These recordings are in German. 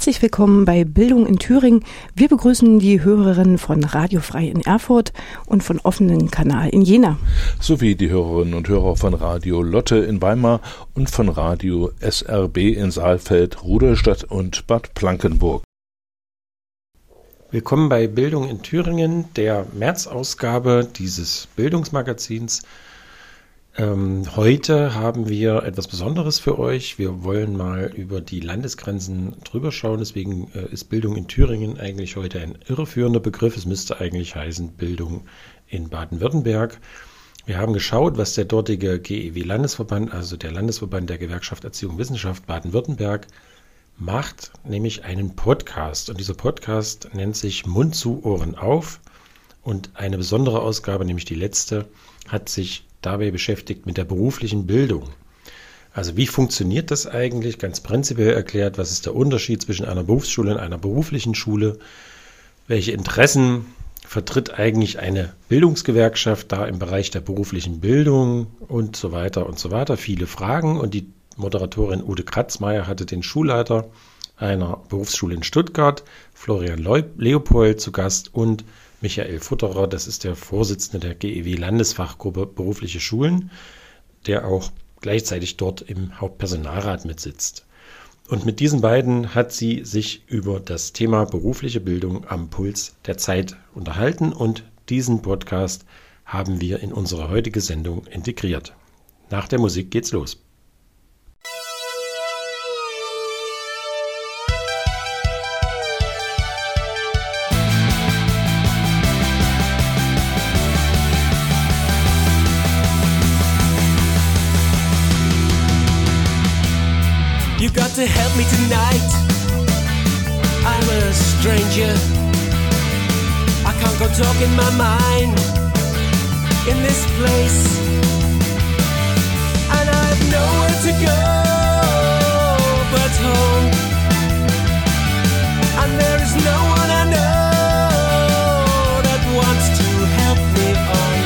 Herzlich willkommen bei Bildung in Thüringen. Wir begrüßen die Hörerinnen von Radio Frei in Erfurt und von offenen Kanal in Jena. Sowie die Hörerinnen und Hörer von Radio Lotte in Weimar und von Radio SRB in Saalfeld, Rudolstadt und Bad Plankenburg. Willkommen bei Bildung in Thüringen, der März-Ausgabe dieses Bildungsmagazins heute haben wir etwas Besonderes für euch. Wir wollen mal über die Landesgrenzen drüber schauen. Deswegen äh, ist Bildung in Thüringen eigentlich heute ein irreführender Begriff. Es müsste eigentlich heißen Bildung in Baden-Württemberg. Wir haben geschaut, was der dortige GEW-Landesverband, also der Landesverband der Gewerkschaft Erziehung und Wissenschaft Baden-Württemberg, macht, nämlich einen Podcast. Und dieser Podcast nennt sich Mund zu Ohren auf. Und eine besondere Ausgabe, nämlich die letzte, hat sich dabei beschäftigt mit der beruflichen Bildung. Also wie funktioniert das eigentlich? Ganz prinzipiell erklärt, was ist der Unterschied zwischen einer Berufsschule und einer beruflichen Schule? Welche Interessen vertritt eigentlich eine Bildungsgewerkschaft da im Bereich der beruflichen Bildung und so weiter und so weiter? Viele Fragen und die Moderatorin Ute Kratzmeier hatte den Schulleiter einer Berufsschule in Stuttgart, Florian Leopold, zu Gast und Michael Futterer, das ist der Vorsitzende der GEW Landesfachgruppe Berufliche Schulen, der auch gleichzeitig dort im Hauptpersonalrat mitsitzt. Und mit diesen beiden hat sie sich über das Thema berufliche Bildung am Puls der Zeit unterhalten und diesen Podcast haben wir in unsere heutige Sendung integriert. Nach der Musik geht's los. Me tonight. I'm a stranger. I can't go talking my mind in this place. And I've nowhere to go but home. And there is no one I know that wants to help me on.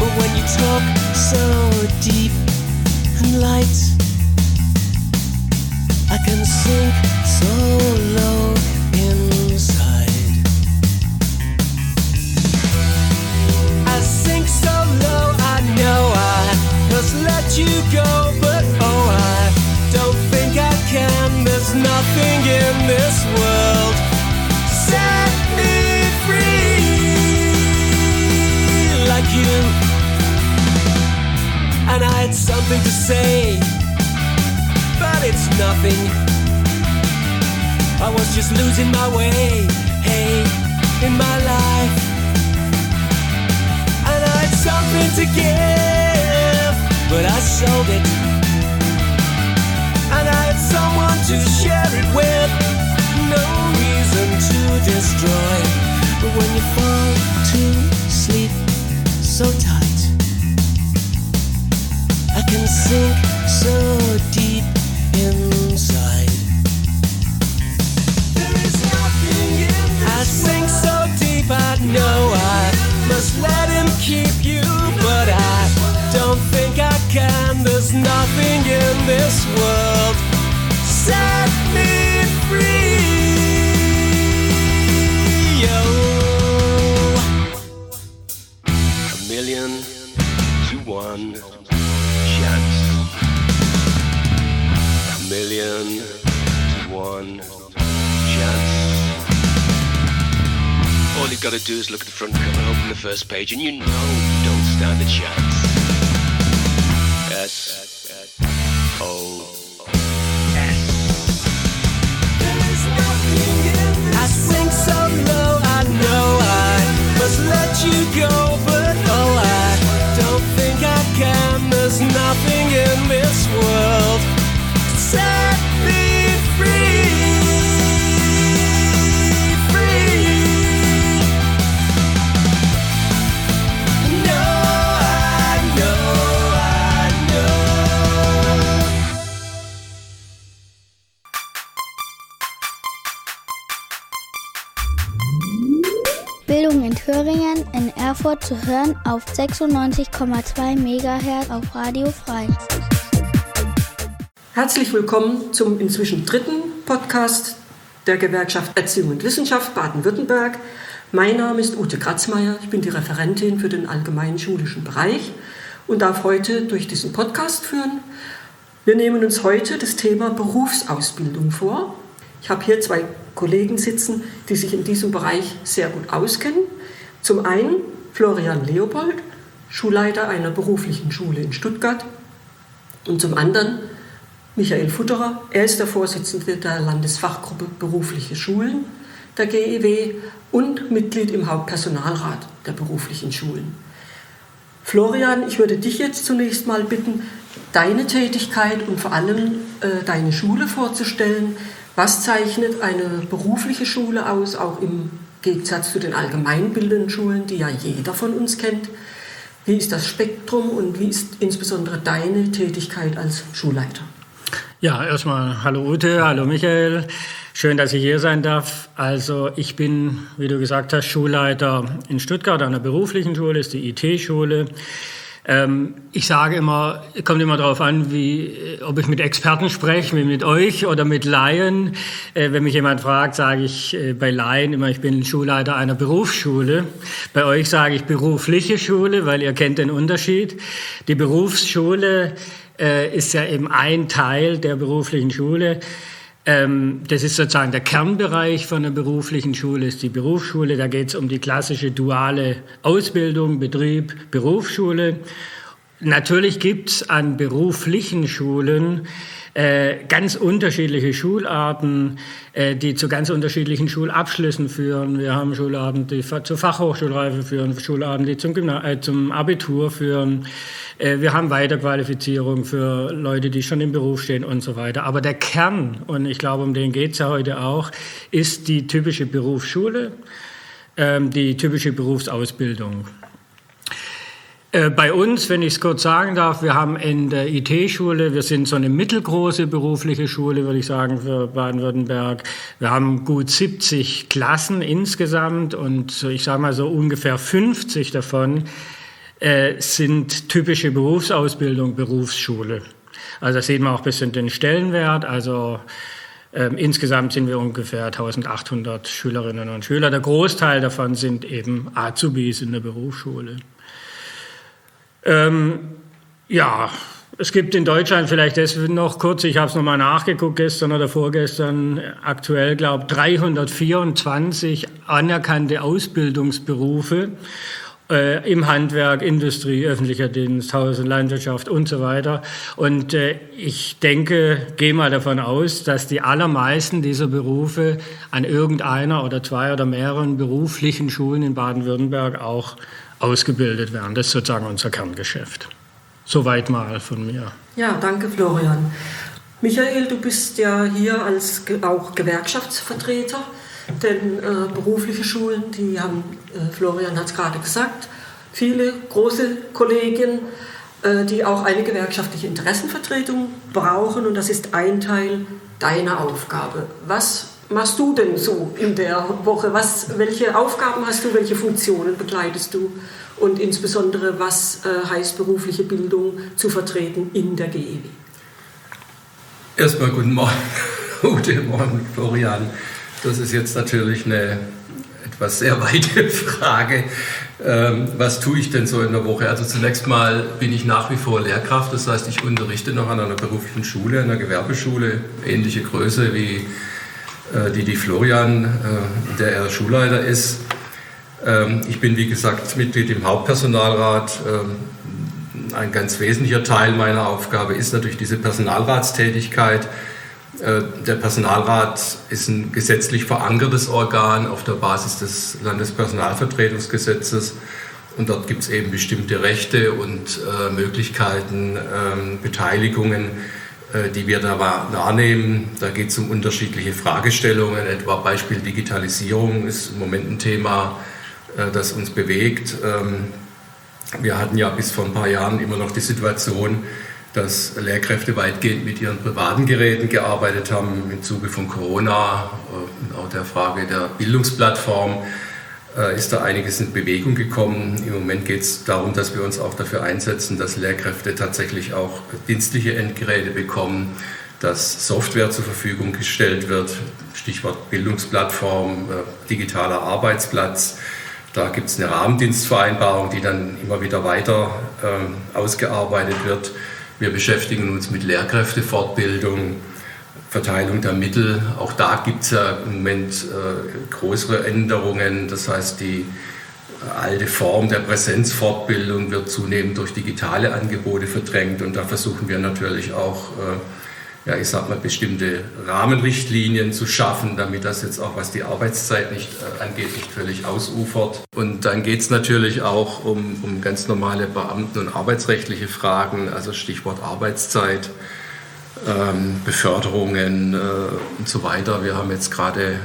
But when you talk so deep and light, something to say but it's nothing. I was just losing my way, hey, in my life. And I had something to give, but I sold it. And I had someone to share it with, no reason to destroy. But when you fall to sleep so tight, I can sink so deep Nothing in this world set me free. Yo. A million to one chance A million to one chance. All you gotta do is look at the front cover, open the first page, and you know you don't stand a chance. Nothing in this world set me free. Erfurt zu hören auf 96,2 MHz auf Radio Frei. Herzlich willkommen zum inzwischen dritten Podcast der Gewerkschaft Erziehung und Wissenschaft Baden-Württemberg. Mein Name ist Ute Kratzmeier, ich bin die Referentin für den allgemeinen schulischen Bereich und darf heute durch diesen Podcast führen. Wir nehmen uns heute das Thema Berufsausbildung vor. Ich habe hier zwei Kollegen sitzen, die sich in diesem Bereich sehr gut auskennen. Zum einen Florian Leopold, Schulleiter einer beruflichen Schule in Stuttgart. Und zum anderen Michael Futterer, er ist der Vorsitzende der Landesfachgruppe Berufliche Schulen der GEW und Mitglied im Hauptpersonalrat der beruflichen Schulen. Florian, ich würde dich jetzt zunächst mal bitten, deine Tätigkeit und vor allem äh, deine Schule vorzustellen. Was zeichnet eine berufliche Schule aus, auch im Gegensatz zu den allgemeinbildenden Schulen, die ja jeder von uns kennt? Wie ist das Spektrum und wie ist insbesondere deine Tätigkeit als Schulleiter? Ja, erstmal hallo Ute, hallo Michael. Schön, dass ich hier sein darf. Also ich bin, wie du gesagt hast, Schulleiter in Stuttgart an der beruflichen Schule, ist die IT-Schule. Ähm, ich sage immer, kommt immer darauf an, wie, ob ich mit Experten spreche, wie mit euch oder mit Laien. Äh, wenn mich jemand fragt, sage ich äh, bei Laien immer, ich bin Schulleiter einer Berufsschule. Bei euch sage ich berufliche Schule, weil ihr kennt den Unterschied. Die Berufsschule äh, ist ja eben ein Teil der beruflichen Schule. Ähm, das ist sozusagen der Kernbereich von der beruflichen Schule, ist die Berufsschule. Da geht es um die klassische duale Ausbildung, Betrieb, Berufsschule. Natürlich gibt es an beruflichen Schulen äh, ganz unterschiedliche Schularten, äh, die zu ganz unterschiedlichen Schulabschlüssen führen. Wir haben Schularten, die zur Fachhochschulreife führen, Schularten, die zum, Gymna äh, zum Abitur führen. Äh, wir haben Weiterqualifizierung für Leute, die schon im Beruf stehen und so weiter. Aber der Kern, und ich glaube, um den geht es ja heute auch, ist die typische Berufsschule, ähm, die typische Berufsausbildung. Äh, bei uns, wenn ich es kurz sagen darf, wir haben in der IT-Schule, wir sind so eine mittelgroße berufliche Schule, würde ich sagen, für Baden-Württemberg. Wir haben gut 70 Klassen insgesamt und ich sage mal so ungefähr 50 davon äh, sind typische Berufsausbildung, Berufsschule. Also da sieht man auch ein bisschen den Stellenwert. Also ähm, insgesamt sind wir ungefähr 1800 Schülerinnen und Schüler. Der Großteil davon sind eben Azubis in der Berufsschule. Ähm, ja, es gibt in Deutschland vielleicht das noch kurz, ich habe es nochmal nachgeguckt gestern oder vorgestern, aktuell glaube 324 anerkannte Ausbildungsberufe äh, im Handwerk, Industrie, öffentlicher Dienst, Haus- und Landwirtschaft und so weiter. Und äh, ich denke, gehe mal davon aus, dass die allermeisten dieser Berufe an irgendeiner oder zwei oder mehreren beruflichen Schulen in Baden-Württemberg auch ausgebildet werden. Das ist sozusagen unser Kerngeschäft. Soweit mal von mir. Ja, danke Florian. Michael, du bist ja hier als auch Gewerkschaftsvertreter, denn äh, berufliche Schulen, die haben, äh, Florian hat es gerade gesagt, viele große Kollegen, äh, die auch eine gewerkschaftliche Interessenvertretung brauchen und das ist ein Teil deiner Aufgabe. Was machst du denn so in der Woche? Was, welche Aufgaben hast du, welche Funktionen begleitest du? Und insbesondere, was äh, heißt berufliche Bildung zu vertreten in der GEW? Erstmal guten Morgen, guten Morgen, Florian. Das ist jetzt natürlich eine etwas sehr weite Frage. Ähm, was tue ich denn so in der Woche? Also zunächst mal bin ich nach wie vor Lehrkraft, das heißt, ich unterrichte noch an einer beruflichen Schule, einer Gewerbeschule, ähnliche Größe wie äh, die die Florian, äh, der er Schulleiter ist. Ähm, ich bin, wie gesagt, Mitglied im Hauptpersonalrat. Ähm, ein ganz wesentlicher Teil meiner Aufgabe ist natürlich diese Personalratstätigkeit. Äh, der Personalrat ist ein gesetzlich verankertes Organ auf der Basis des Landespersonalvertretungsgesetzes. Und dort gibt es eben bestimmte Rechte und Möglichkeiten, ähm, Beteiligungen äh, die wir da wahrnehmen. Da geht es um unterschiedliche Fragestellungen, etwa Beispiel Digitalisierung ist im Moment ein Thema, äh, das uns bewegt. Ähm, wir hatten ja bis vor ein paar Jahren immer noch die Situation, dass Lehrkräfte weitgehend mit ihren privaten Geräten gearbeitet haben im Zuge von Corona äh, und auch der Frage der Bildungsplattform. äh, ist da einiges in Bewegung gekommen. Im Moment geht es darum, dass wir uns auch dafür einsetzen, dass Lehrkräfte tatsächlich auch dienstliche Endgeräte bekommen, dass Software zur Verfügung gestellt wird, Stichwort Bildungsplattform, äh, digitaler Arbeitsplatz. Da gibt es eine Rahmendienstvereinbarung, die dann immer wieder weiter äh, ausgearbeitet wird. Wir beschäftigen uns mit Lehrkräftefortbildung, Verteilung der Mittel. Auch da gibt es ja im Moment äh, größere Änderungen. Das heißt, die alte Form der Präsenzfortbildung wird zunehmend durch digitale Angebote verdrängt. Und da versuchen wir natürlich auch äh, ja, ich sag mal, bestimmte Rahmenrichtlinien zu schaffen, damit das jetzt auch, was die Arbeitszeit nicht äh, angeht, nicht völlig ausufert. Und dann geht es natürlich auch um, um ganz normale Beamten- und arbeitsrechtliche Fragen, also Stichwort Arbeitszeit, ähm, Beförderungen äh, und so weiter. Wir haben jetzt gerade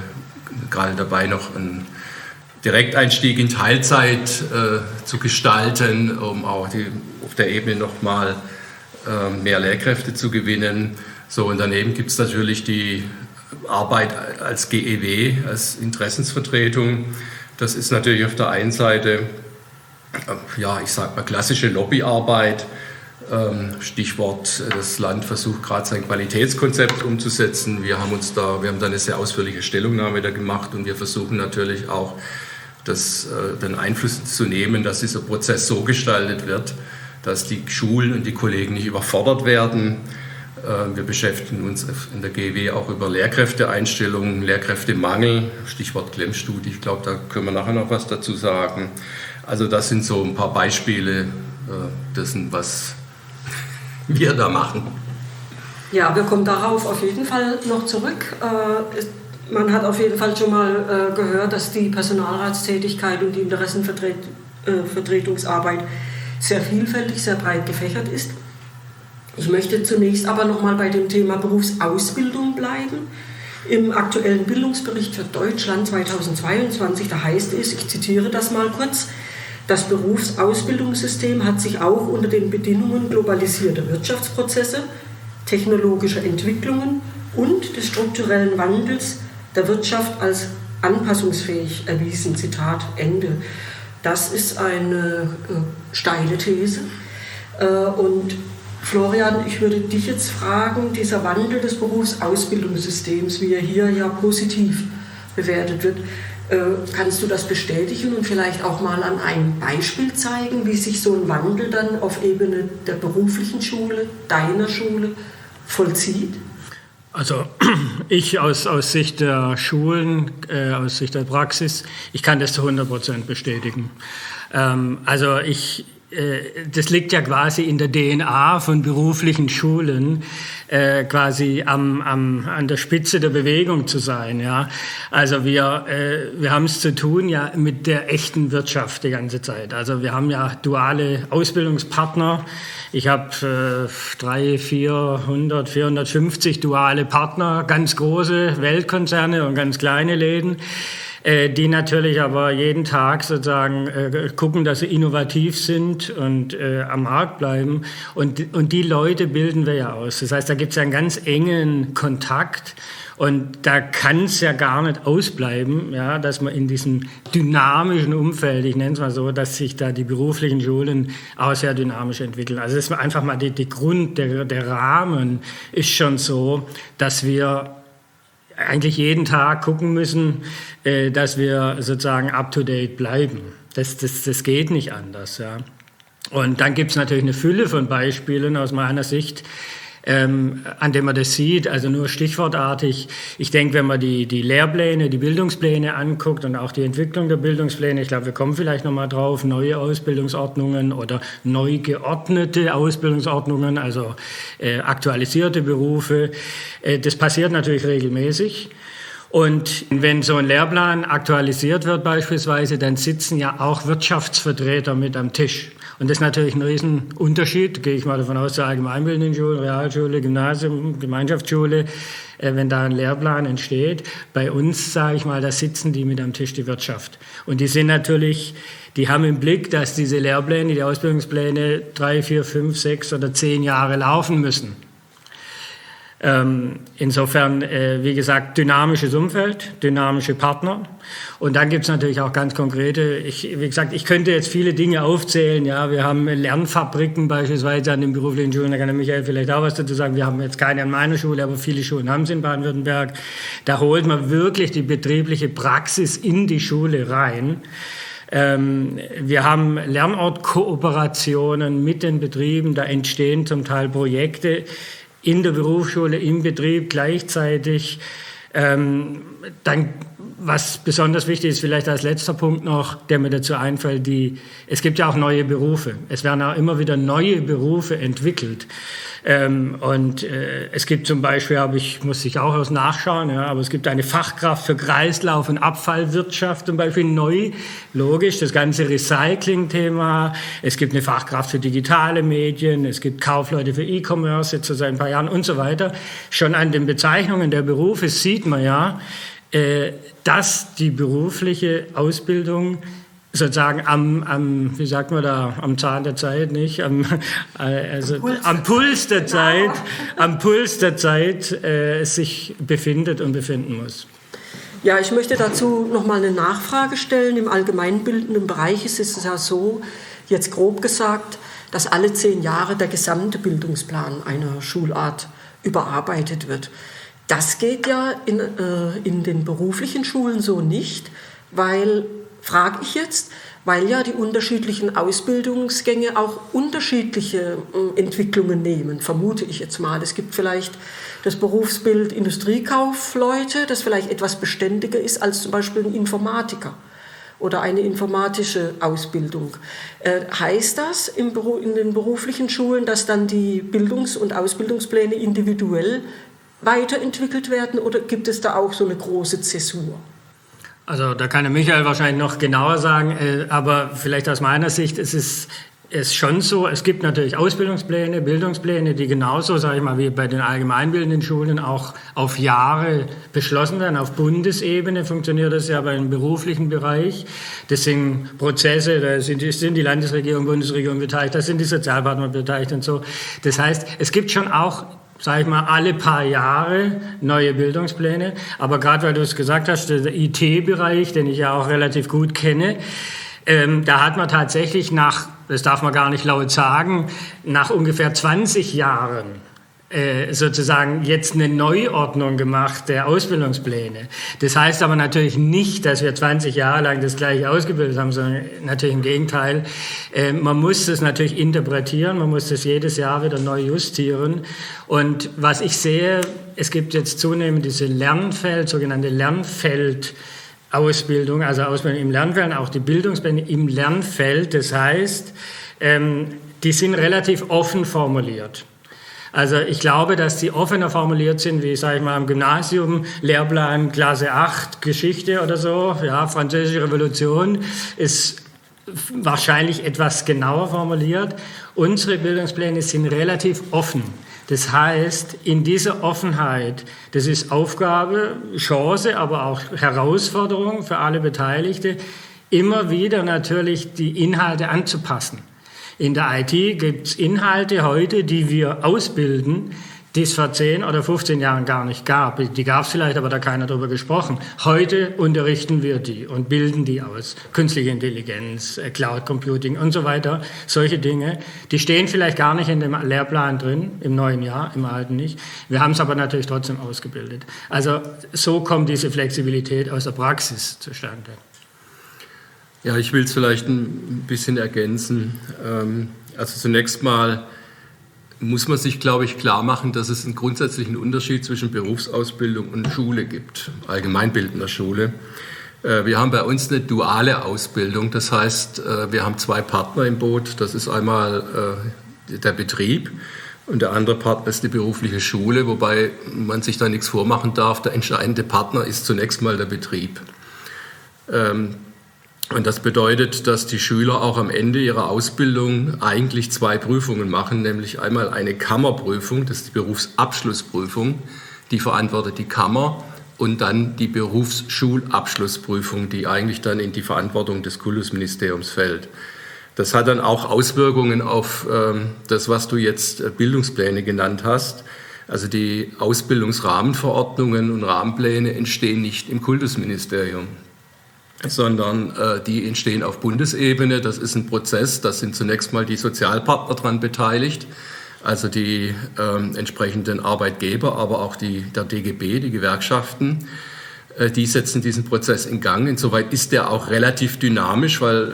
gerade dabei noch einen Direkteinstieg in Teilzeit äh, zu gestalten, um auch die, auf der Ebene nochmal äh, mehr Lehrkräfte zu gewinnen. So, und daneben gibt es natürlich die Arbeit als GEW, als Interessensvertretung. Das ist natürlich auf der einen Seite, äh, ja, ich sag mal, klassische Lobbyarbeit. Ähm, Stichwort, das Land versucht gerade sein Qualitätskonzept umzusetzen. Wir haben uns da, wir haben da eine sehr ausführliche Stellungnahme da gemacht und wir versuchen natürlich auch, das, äh, den Einfluss zu nehmen, dass dieser Prozess so gestaltet wird, dass die Schulen und die Kollegen nicht überfordert werden wir beschäftigen uns in der GW auch über Lehrkräfteeinstellungen, Lehrkräftemangel, Stichwort Klemmstudie. Ich glaube, da können wir nachher noch was dazu sagen. Also das sind so ein paar Beispiele äh, dessen, was wir da machen. Ja, wir kommen darauf auf jeden Fall noch zurück. Äh, man hat auf jeden Fall schon mal gehört, dass die Personalratstätigkeit und die Interessenvertretungsarbeit sehr vielfältig, sehr breit gefächert ist. Ich möchte zunächst aber noch mal bei dem Thema Berufsausbildung bleiben. Im aktuellen Bildungsbericht für Deutschland 2022, da heißt es, ich zitiere das mal kurz, das Berufsausbildungssystem hat sich auch unter den Bedingungen globalisierter Wirtschaftsprozesse, technologischer Entwicklungen und des strukturellen Wandels der Wirtschaft als anpassungsfähig erwiesen. Zitat Ende. Das ist eine äh, steile These. Äh, und Florian, ich würde dich jetzt fragen, dieser Wandel des Berufsausbildungssystems, wie er hier ja positiv bewertet wird, äh, kannst du das bestätigen und vielleicht auch mal an einem Beispiel zeigen, wie sich so ein Wandel dann auf Ebene der beruflichen Schule, deiner Schule vollzieht? Also ich aus, aus Sicht der Schulen, äh, aus Sicht der Praxis, ich kann das zu 100 Prozent bestätigen. Ähm, also ich, das liegt ja quasi in der DNA von beruflichen Schulen, äh, quasi am, am, an der Spitze der Bewegung zu sein. Ja? Also wir, äh, wir haben es zu tun ja mit der echten Wirtschaft die ganze Zeit. Also wir haben ja duale Ausbildungspartner. Ich habe äh, drei, 400, 450 duale Partner, ganz große Weltkonzerne und ganz kleine Läden. Äh, die natürlich aber jeden Tag sozusagen äh, gucken, dass sie innovativ sind und äh, am Markt bleiben. Und, und die Leute bilden wir ja aus. Das heißt, da gibt es einen ganz engen Kontakt. Und da kann es ja gar nicht ausbleiben, ja, dass man in diesem dynamischen Umfeld, ich nenne es mal so, dass sich da die beruflichen Schulen auch sehr dynamisch entwickeln. Also das ist einfach mal die Grund, der, der Rahmen ist schon so, dass wir eigentlich jeden Tag gucken müssen, äh, dass wir sozusagen up-to-date bleiben. Das, das, das geht nicht anders. Ja. Und dann gibt es natürlich eine Fülle von Beispielen aus meiner Sicht, ähm, an dem man das sieht, also nur stichwortartig. Ich denke, wenn man die, die Lehrpläne, die Bildungspläne anguckt und auch die Entwicklung der Bildungspläne, ich glaube, wir kommen vielleicht nochmal drauf, neue Ausbildungsordnungen oder neu geordnete Ausbildungsordnungen, also äh, aktualisierte Berufe, äh, das passiert natürlich regelmäßig. Und wenn so ein Lehrplan aktualisiert wird beispielsweise, dann sitzen ja auch Wirtschaftsvertreter mit am Tisch. Und das ist natürlich ein Riesenunterschied, gehe ich mal davon aus, zur allgemeinbildenden Schule, Realschule, Gymnasium, Gemeinschaftsschule, äh, wenn da ein Lehrplan entsteht. Bei uns, sage ich mal, da sitzen die mit am Tisch, die Wirtschaft. Und die sind natürlich, die haben im Blick, dass diese Lehrpläne, die Ausbildungspläne drei, vier, fünf, sechs oder zehn Jahre laufen müssen. Ähm, insofern, äh, wie gesagt, dynamisches Umfeld, dynamische Partner. Und dann gibt es natürlich auch ganz konkrete, ich, wie gesagt, ich könnte jetzt viele Dinge aufzählen. Ja, wir haben Lernfabriken beispielsweise an den beruflichen Schulen, da kann der Michael vielleicht auch was dazu sagen. Wir haben jetzt keine an meiner Schule, aber viele Schulen haben sie in Baden-Württemberg. Da holt man wirklich die betriebliche Praxis in die Schule rein. Ähm, wir haben Lernortkooperationen mit den Betrieben, da entstehen zum Teil Projekte in der Berufsschule, im Betrieb gleichzeitig. Ähm, dann, was besonders wichtig ist, vielleicht als letzter Punkt noch, der mir dazu einfällt, die, es gibt ja auch neue Berufe. Es werden auch immer wieder neue Berufe entwickelt. Ähm, und äh, es gibt zum Beispiel, aber ich muss ich auch aus nachschauen, ja, aber es gibt eine Fachkraft für Kreislauf- und Abfallwirtschaft zum Beispiel neu, logisch, das ganze Recycling-Thema. Es gibt eine Fachkraft für digitale Medien, es gibt Kaufleute für E-Commerce jetzt seit ein paar Jahren und so weiter. Schon an den Bezeichnungen der Berufe sieht man ja, äh, dass die berufliche Ausbildung sozusagen am, am, wie sagt man da, am Zahn der Zeit, nicht? Am, äh, also, am, Puls. am Puls der Zeit, am Puls der Zeit äh, sich befindet und befinden muss. Ja, ich möchte dazu noch mal eine Nachfrage stellen. Im allgemeinbildenden Bereich ist es ja so, jetzt grob gesagt, dass alle zehn Jahre der gesamte Bildungsplan einer Schulart überarbeitet wird. Das geht ja in, äh, in den beruflichen Schulen so nicht, weil frage ich jetzt, weil ja die unterschiedlichen Ausbildungsgänge auch unterschiedliche äh, Entwicklungen nehmen, vermute ich jetzt mal. Es gibt vielleicht das Berufsbild Industriekaufleute, das vielleicht etwas beständiger ist als zum Beispiel ein Informatiker oder eine informatische Ausbildung. Äh, heißt das in den beruflichen Schulen, dass dann die Bildungs- und Ausbildungspläne individuell weiterentwickelt werden oder gibt es da auch so eine große Zäsur? Also da kann der Michael wahrscheinlich noch genauer sagen, äh, aber vielleicht aus meiner Sicht ist es ist schon so, es gibt natürlich Ausbildungspläne, Bildungspläne, die genauso, sage ich mal, wie bei den allgemeinbildenden Schulen auch auf Jahre beschlossen werden. Auf Bundesebene funktioniert das ja beim beruflichen Bereich. Das sind Prozesse, da sind, sind die Landesregierung, Bundesregierung beteiligt, da sind die Sozialpartner beteiligt und so. Das heißt, es gibt schon auch sage ich mal, alle paar Jahre neue Bildungspläne. Aber gerade weil du es gesagt hast, der IT-Bereich, den ich ja auch relativ gut kenne, ähm, da hat man tatsächlich nach, das darf man gar nicht laut sagen, nach ungefähr 20 Jahren sozusagen jetzt eine Neuordnung gemacht der Ausbildungspläne. Das heißt aber natürlich nicht, dass wir 20 Jahre lang das gleiche ausgebildet haben, sondern natürlich im Gegenteil. Äh, man muss das natürlich interpretieren, man muss das jedes Jahr wieder neu justieren. Und was ich sehe, es gibt jetzt zunehmend diese Lernfeld, sogenannte Lernfeld, Ausbildung, also Ausbildung im Lernfeld, auch die Bildungspläne im Lernfeld. Das heißt, ähm, die sind relativ offen formuliert. Also ich glaube, dass die offener formuliert sind, wie, sage ich mal, im Gymnasium, Lehrplan Klasse 8, Geschichte oder so, ja, Französische Revolution ist wahrscheinlich etwas genauer formuliert. Unsere Bildungspläne sind relativ offen. Das heißt, in dieser Offenheit, das ist Aufgabe, Chance, aber auch Herausforderung für alle Beteiligte, immer wieder natürlich die Inhalte anzupassen. In der IT gibt es Inhalte heute, die wir ausbilden, die es vor 10 oder 15 Jahren gar nicht gab. Die gab es vielleicht, aber da keiner darüber gesprochen. Heute unterrichten wir die und bilden die aus. Künstliche Intelligenz, äh, Cloud Computing und so weiter. Solche Dinge, die stehen vielleicht gar nicht in dem Lehrplan drin, im neuen Jahr, im alten nicht. Wir haben es aber natürlich trotzdem ausgebildet. Also so kommt diese Flexibilität aus der Praxis zustande. Ja, ich will es vielleicht ein bisschen ergänzen. Ähm, also zunächst mal muss man sich, glaube ich, klar machen, dass es einen grundsätzlichen Unterschied zwischen Berufsausbildung und Schule gibt, allgemeinbildender Schule. Äh, wir haben bei uns eine duale Ausbildung, das heißt, äh, wir haben zwei Partner im Boot. Das ist einmal äh, der Betrieb und der andere Partner ist die berufliche Schule, wobei man sich da nichts vormachen darf. Der entscheidende Partner ist zunächst mal der Betrieb. Und das bedeutet, dass die Schüler auch am Ende ihrer Ausbildung eigentlich zwei Prüfungen machen, nämlich einmal eine Kammerprüfung, das ist die Berufsabschlussprüfung, die verantwortet die Kammer, und dann die Berufsschulabschlussprüfung, die eigentlich dann in die Verantwortung des Kultusministeriums fällt. Das hat dann auch Auswirkungen auf ähm, das, was du jetzt äh, Bildungspläne genannt hast, Also die Ausbildungsrahmenverordnungen und Rahmenpläne entstehen nicht im Kultusministerium, sondern äh, die entstehen auf Bundesebene. Das ist ein Prozess, da sind zunächst mal die Sozialpartner daran beteiligt, also die äh, entsprechenden Arbeitgeber, aber auch die, der DGB, die Gewerkschaften. Äh, die setzen diesen Prozess in Gang. Insoweit ist der auch relativ dynamisch, weil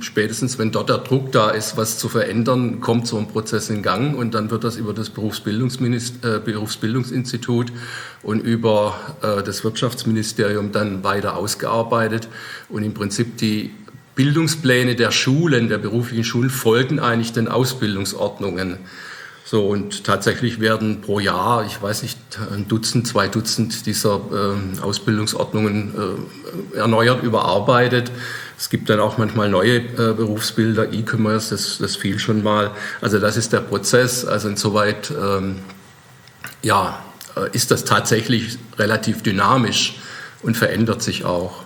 spätestens, wenn dort der Druck da ist, was zu verändern, kommt so ein Prozess in Gang und dann wird das über das Berufsbildungsminister, äh, Berufsbildungsinstitut und über äh, das Wirtschaftsministerium dann weiter ausgearbeitet und im Prinzip die Bildungspläne der Schulen, der beruflichen Schulen folgen eigentlich den Ausbildungsordnungen. So, und tatsächlich werden pro Jahr, ich weiß nicht, ein Dutzend, zwei Dutzend dieser äh, Ausbildungsordnungen äh, erneuert, überarbeitet. Es gibt dann auch manchmal neue äh, Berufsbilder, E-Commerce, das, das fiel schon mal. Also das ist der Prozess. Also insoweit, ähm, ja, äh, ist das tatsächlich relativ dynamisch und verändert sich auch.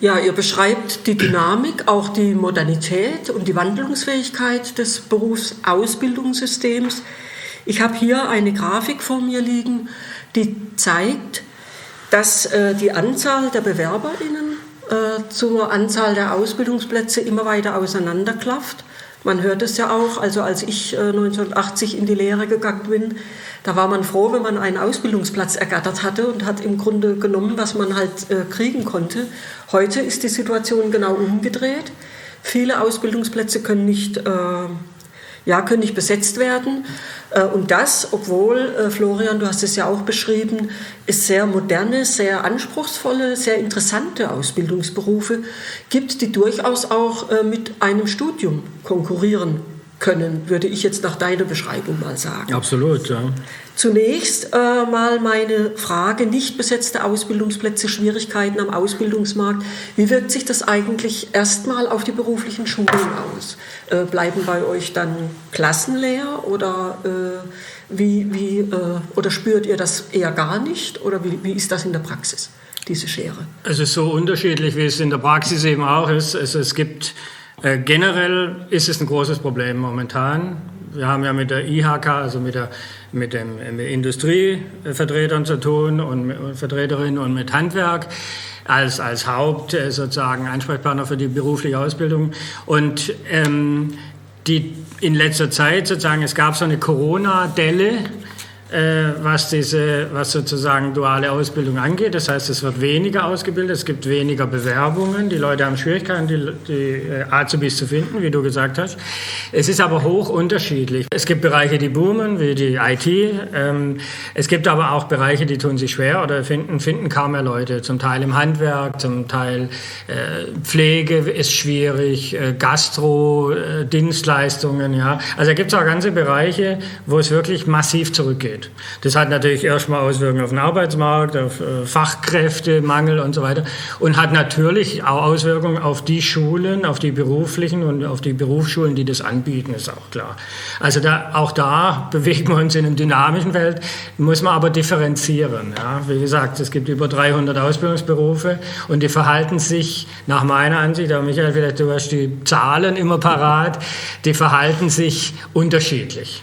Ja, ihr beschreibt die Dynamik, auch die Modernität und die Wandlungsfähigkeit des Berufsausbildungssystems. Ich habe hier eine Grafik vor mir liegen, die zeigt, dass äh, die Anzahl der BewerberInnen äh, zur Anzahl der Ausbildungsplätze immer weiter auseinanderklafft. Man hört es ja auch, also als ich äh, 1980 in die Lehre gegangen bin, da war man froh, wenn man einen Ausbildungsplatz ergattert hatte und hat im Grunde genommen, was man halt äh, kriegen konnte. Heute ist die Situation genau umgedreht. Viele Ausbildungsplätze können nicht, äh, ja, können nicht besetzt werden. Äh, und das, obwohl, äh, Florian, du hast es ja auch beschrieben, es sehr moderne, sehr anspruchsvolle, sehr interessante Ausbildungsberufe gibt, die durchaus auch äh, mit einem Studium konkurrieren können, würde ich jetzt nach deiner Beschreibung mal sagen. Absolut, ja. Zunächst äh, mal meine Frage, nicht besetzte Ausbildungsplätze, Schwierigkeiten am Ausbildungsmarkt. Wie wirkt sich das eigentlich erstmal auf die beruflichen Schulen aus? Äh, bleiben bei euch dann Klassen leer oder, äh, wie, wie, äh, oder spürt ihr das eher gar nicht? Oder wie, wie ist das in der Praxis, diese Schere? Es ist so unterschiedlich, wie es in der Praxis eben auch ist. Also es gibt äh, generell ist es ein großes Problem momentan. Wir haben ja mit der IHK, also mit, der, mit den Industrievertretern zu tun und, Vertreterinnen und mit Handwerk als, als Haupt äh, sozusagen Ansprechpartner für die berufliche Ausbildung. Und ähm, die in letzter Zeit sozusagen, es gab so eine Corona-Delle, was, diese, was sozusagen duale Ausbildung angeht. Das heißt, es wird weniger ausgebildet, es gibt weniger Bewerbungen, die Leute haben Schwierigkeiten, die, die äh, Azubis zu finden, wie du gesagt hast. Es ist aber hoch unterschiedlich. Es gibt Bereiche, die boomen, wie die IT. Ähm, es gibt aber auch Bereiche, die tun sich schwer oder finden, finden kaum mehr Leute. Zum Teil im Handwerk, zum Teil äh, Pflege ist schwierig, äh, Gastro, äh, Dienstleistungen. Ja. Also da gibt es auch ganze Bereiche, wo es wirklich massiv zurückgeht geht. Das hat natürlich erstmal Auswirkungen auf den Arbeitsmarkt, auf äh, Fachkräftemangel und so weiter und hat natürlich auch Auswirkungen auf die Schulen, auf die beruflichen und auf die Berufsschulen, die das anbieten, ist auch klar. Also da, auch da bewegen wir uns in einem dynamischen Feld, muss man aber differenzieren. Ja. Wie gesagt, es gibt über 300 Ausbildungsberufe und die verhalten sich nach meiner Ansicht, aber Michael, vielleicht du hast die Zahlen immer parat, die verhalten sich unterschiedlich.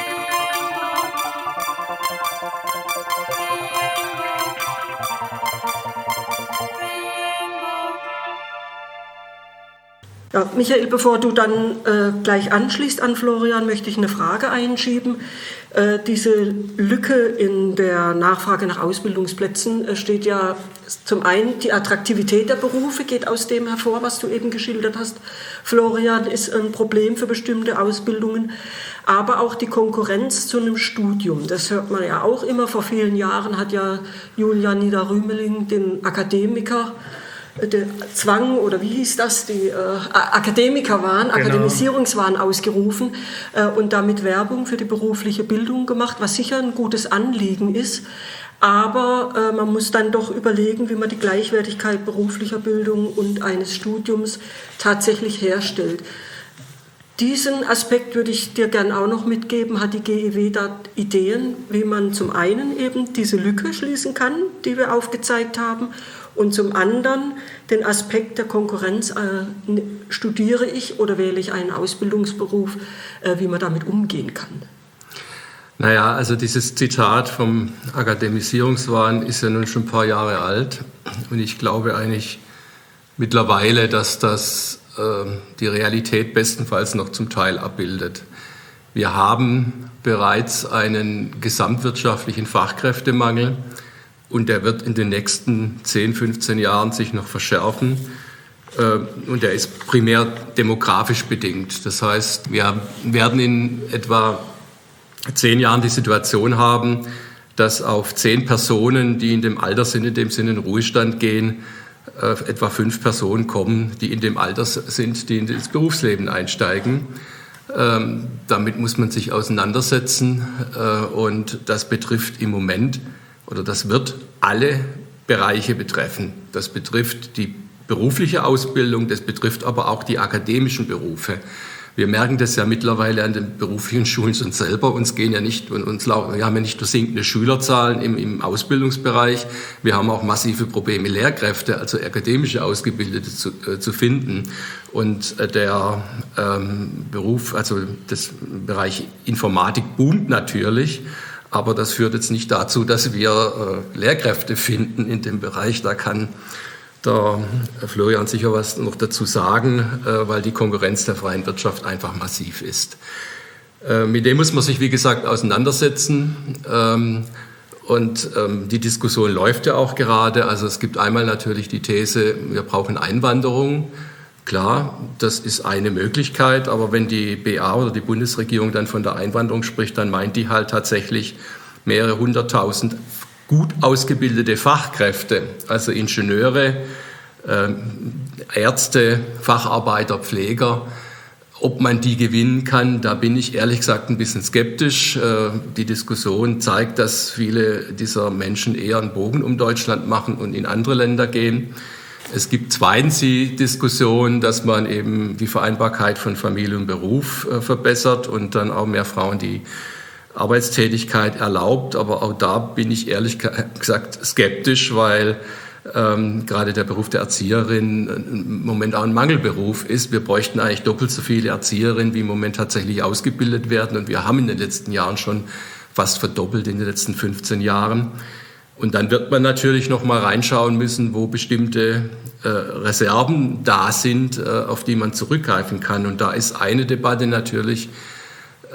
Ja, Michael, bevor du dann äh, gleich anschließt an Florian, möchte ich eine Frage einschieben. Äh, diese Lücke in der Nachfrage nach Ausbildungsplätzen äh, steht ja zum einen, die Attraktivität der Berufe geht aus dem hervor, was du eben geschildert hast. Florian ist ein Problem für bestimmte Ausbildungen, aber auch die Konkurrenz zu einem Studium. Das hört man ja auch immer. Vor vielen Jahren hat ja Julian Niederrümeling den Akademiker Zwang oder wie hieß das, die äh, Akademiker waren, genau. Akademisierungswahn ausgerufen äh, und damit Werbung für die berufliche Bildung gemacht, was sicher ein gutes Anliegen ist. Aber äh, man muss dann doch überlegen, wie man die Gleichwertigkeit beruflicher Bildung und eines Studiums tatsächlich herstellt. Diesen Aspekt würde ich dir gern auch noch mitgeben. Hat die GEW da Ideen, wie man zum einen eben diese Lücke schließen kann, die wir aufgezeigt haben, und zum anderen den Aspekt der Konkurrenz, äh, studiere ich oder wähle ich einen Ausbildungsberuf, äh, wie man damit umgehen kann. Naja, also dieses Zitat vom Akademisierungswahn ist ja nun schon ein paar Jahre alt und ich glaube eigentlich mittlerweile, dass das äh, die Realität bestenfalls noch zum Teil abbildet. Wir haben bereits einen gesamtwirtschaftlichen Fachkräftemangel und der wird in den nächsten 10, 15 Jahren sich noch verschärfen. Äh, und der ist primär demografisch bedingt. Das heißt, wir werden in etwa zehn Jahren die Situation haben, dass auf zehn Personen, die in dem Alter sind, in dem Sinne in Ruhestand gehen, äh, etwa fünf Personen kommen, die in dem Alter sind, die ins Berufsleben einsteigen. Ähm, damit muss man sich auseinandersetzen äh, und das betrifft im Moment oder das wird alle Bereiche betreffen. Das betrifft die berufliche Ausbildung, das betrifft aber auch die akademischen Berufe. Wir merken das ja mittlerweile an den beruflichen Schulen schon selber. Uns gehen ja nicht, uns, wir haben ja nicht nur sinkende Schülerzahlen im, im Ausbildungsbereich, wir haben auch massive Probleme, Lehrkräfte, also akademische Ausgebildete zu, äh, zu finden. Und äh, der ähm, Beruf, also das Bereich Informatik boomt natürlich. Aber das führt jetzt nicht dazu, dass wir äh, Lehrkräfte finden in dem Bereich. Da kann der Florian sicher was noch dazu sagen, äh, weil die Konkurrenz der freien Wirtschaft einfach massiv ist. Äh, mit dem muss man sich, wie gesagt, auseinandersetzen. Ähm, und ähm, die Diskussion läuft ja auch gerade. Also es gibt einmal natürlich die These, wir brauchen Einwanderung. Klar, das ist eine Möglichkeit, aber wenn die BA oder die Bundesregierung dann von der Einwanderung spricht, dann meint die halt tatsächlich mehrere hunderttausend gut ausgebildete Fachkräfte, also Ingenieure, ähm, Ärzte, Facharbeiter, Pfleger. Ob man die gewinnen kann, da bin ich ehrlich gesagt ein bisschen skeptisch. Äh, die Diskussion zeigt, dass viele dieser Menschen eher einen Bogen um Deutschland machen und in andere Länder gehen. Es gibt zweitens die Diskussion, dass man eben die Vereinbarkeit von Familie und Beruf äh, verbessert und dann auch mehr Frauen die Arbeitstätigkeit erlaubt. Aber auch da bin ich ehrlich gesagt skeptisch, weil ähm, gerade der Beruf der Erzieherin im Moment auch ein Mangelberuf ist. Wir bräuchten eigentlich doppelt so viele Erzieherinnen, wie im Moment tatsächlich ausgebildet werden. Und wir haben in den letzten Jahren schon fast verdoppelt in den letzten 15 Jahren. Und dann wird man natürlich noch mal reinschauen müssen, wo bestimmte äh, Reserven da sind, äh, auf die man zurückgreifen kann. Und da ist eine Debatte natürlich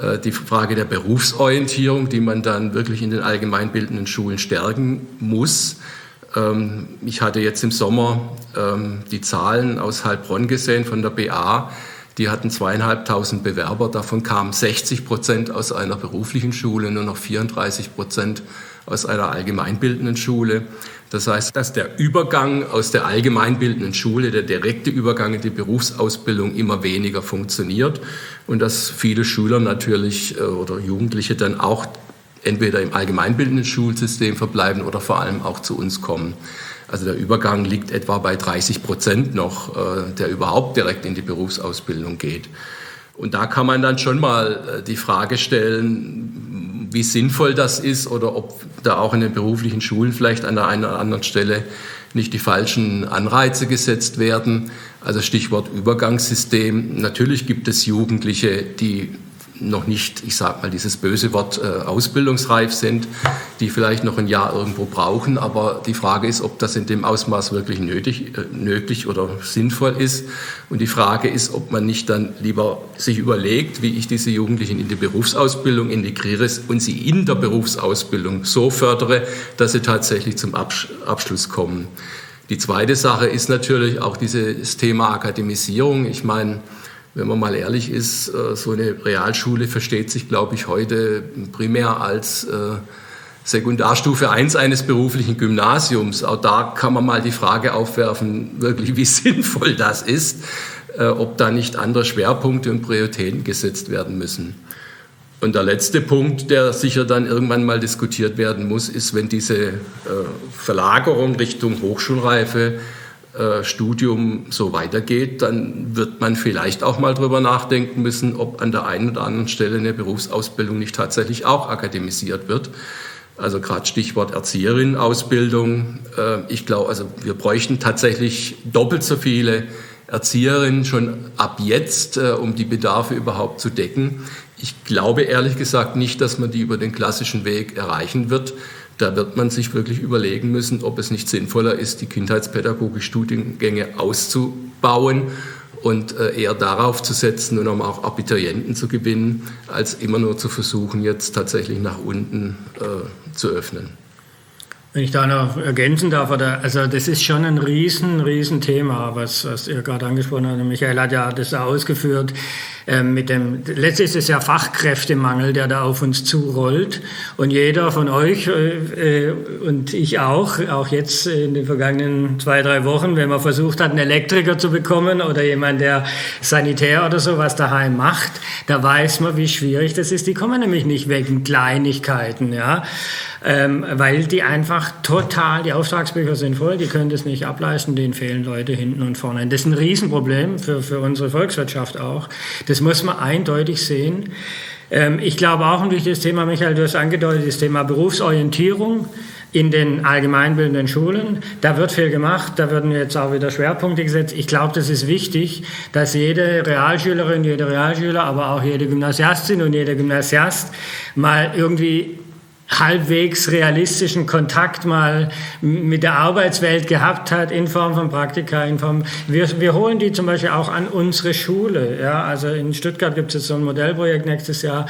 äh, die Frage der Berufsorientierung, die man dann wirklich in den allgemeinbildenden Schulen stärken muss. Ähm, ich hatte jetzt im Sommer ähm, die Zahlen aus Heilbronn gesehen von der BA. Die hatten zweieinhalbtausend Bewerber, davon kamen 60 Prozent aus einer beruflichen Schule, nur noch 34 Prozent aus einer allgemeinbildenden Schule. Das heißt, dass der Übergang aus der allgemeinbildenden Schule, der direkte Übergang in die Berufsausbildung immer weniger funktioniert und dass viele Schüler natürlich äh, oder Jugendliche dann auch entweder im allgemeinbildenden Schulsystem verbleiben oder vor allem auch zu uns kommen. Also der Übergang liegt etwa bei 30 Prozent noch, äh, der überhaupt direkt in die Berufsausbildung geht. Und da kann man dann schon mal äh, die Frage stellen, wie sinnvoll das ist oder ob da auch in den beruflichen Schulen vielleicht an der einen oder anderen Stelle nicht die falschen Anreize gesetzt werden. Also Stichwort Übergangssystem. Natürlich gibt es Jugendliche, die noch nicht, ich sage mal dieses böse Wort, äh, ausbildungsreif sind, die vielleicht noch ein Jahr irgendwo brauchen. Aber die Frage ist, ob das in dem Ausmaß wirklich nötig, äh, nötig oder sinnvoll ist. Und die Frage ist, ob man nicht dann lieber sich überlegt, wie ich diese Jugendlichen in die Berufsausbildung integriere und sie in der Berufsausbildung so fördere, dass sie tatsächlich zum Abschluss kommen. Die zweite Sache ist natürlich auch dieses Thema Akademisierung. Ich meine, wenn man mal ehrlich ist, äh, so eine Realschule versteht sich, glaube ich, heute primär als äh, Sekundarstufe 1 eines beruflichen Gymnasiums. Auch da kann man mal die Frage aufwerfen, wirklich wie sinnvoll das ist, äh, ob da nicht andere Schwerpunkte und Prioritäten gesetzt werden müssen. Und der letzte Punkt, der sicher dann irgendwann mal diskutiert werden muss, ist, wenn diese Verlagerung Richtung Hochschulreife, Studium so weitergeht, dann wird man vielleicht auch mal drüber nachdenken müssen, ob an der einen oder anderen Stelle eine Berufsausbildung nicht tatsächlich auch akademisiert wird. Also gerade Stichwort Erzieherinnenausbildung. Äh, ich glaube, also wir bräuchten tatsächlich doppelt so viele Erzieherinnen schon ab jetzt, äh, um die Bedarfe überhaupt zu decken. Ich glaube ehrlich gesagt nicht, dass man die über den klassischen Weg erreichen wird. Da wird man sich wirklich überlegen müssen, ob es nicht sinnvoller ist, die kindheitspädagogische Studiengänge auszubauen und äh, eher darauf zu setzen und um auch Abiturienten zu gewinnen, als immer nur zu versuchen, jetzt tatsächlich nach unten äh, zu öffnen. Wenn ich da noch ergänzen darf, oder, also das ist schon ein riesen, riesen Thema, was, was ihr gerade angesprochen habt. Michael hat ja das ausgeführt. Ähm, mit dem, letztlich ist es ja Fachkräftemangel, der da auf uns zurollt. Und jeder von euch äh, äh, und ich auch, auch jetzt in den vergangenen zwei, drei Wochen, wenn man versucht hat, einen Elektriker zu bekommen oder jemand, der Sanitär oder sowas daheim macht, da weiß man, wie schwierig das ist. Die kommen nämlich nicht wegen Kleinigkeiten, ja ähm, weil die einfach total, die Auftragsbücher sind voll, die können das nicht ableisten, denen fehlen Leute hinten und vorne. Das ist ein Riesenproblem für, für unsere Volkswirtschaft auch. Das muss man eindeutig sehen. Ähm, ich glaube auch ein wichtiges Thema, Michael, du hast angedeutet, das Thema Berufsorientierung in den allgemeinbildenden Schulen. Da wird viel gemacht, da werden jetzt auch wieder Schwerpunkte gesetzt. Ich glaube, das ist wichtig, dass jede Realschülerin, jeder Realschüler, aber auch jede Gymnasiastin und jeder Gymnasiast mal irgendwie halbwegs realistischen Kontakt mal mit der Arbeitswelt gehabt hat in Form von Praktika, in Form, wir, wir holen die zum Beispiel auch an unsere Schule. Ja, also in Stuttgart gibt es jetzt so ein Modellprojekt nächstes Jahr,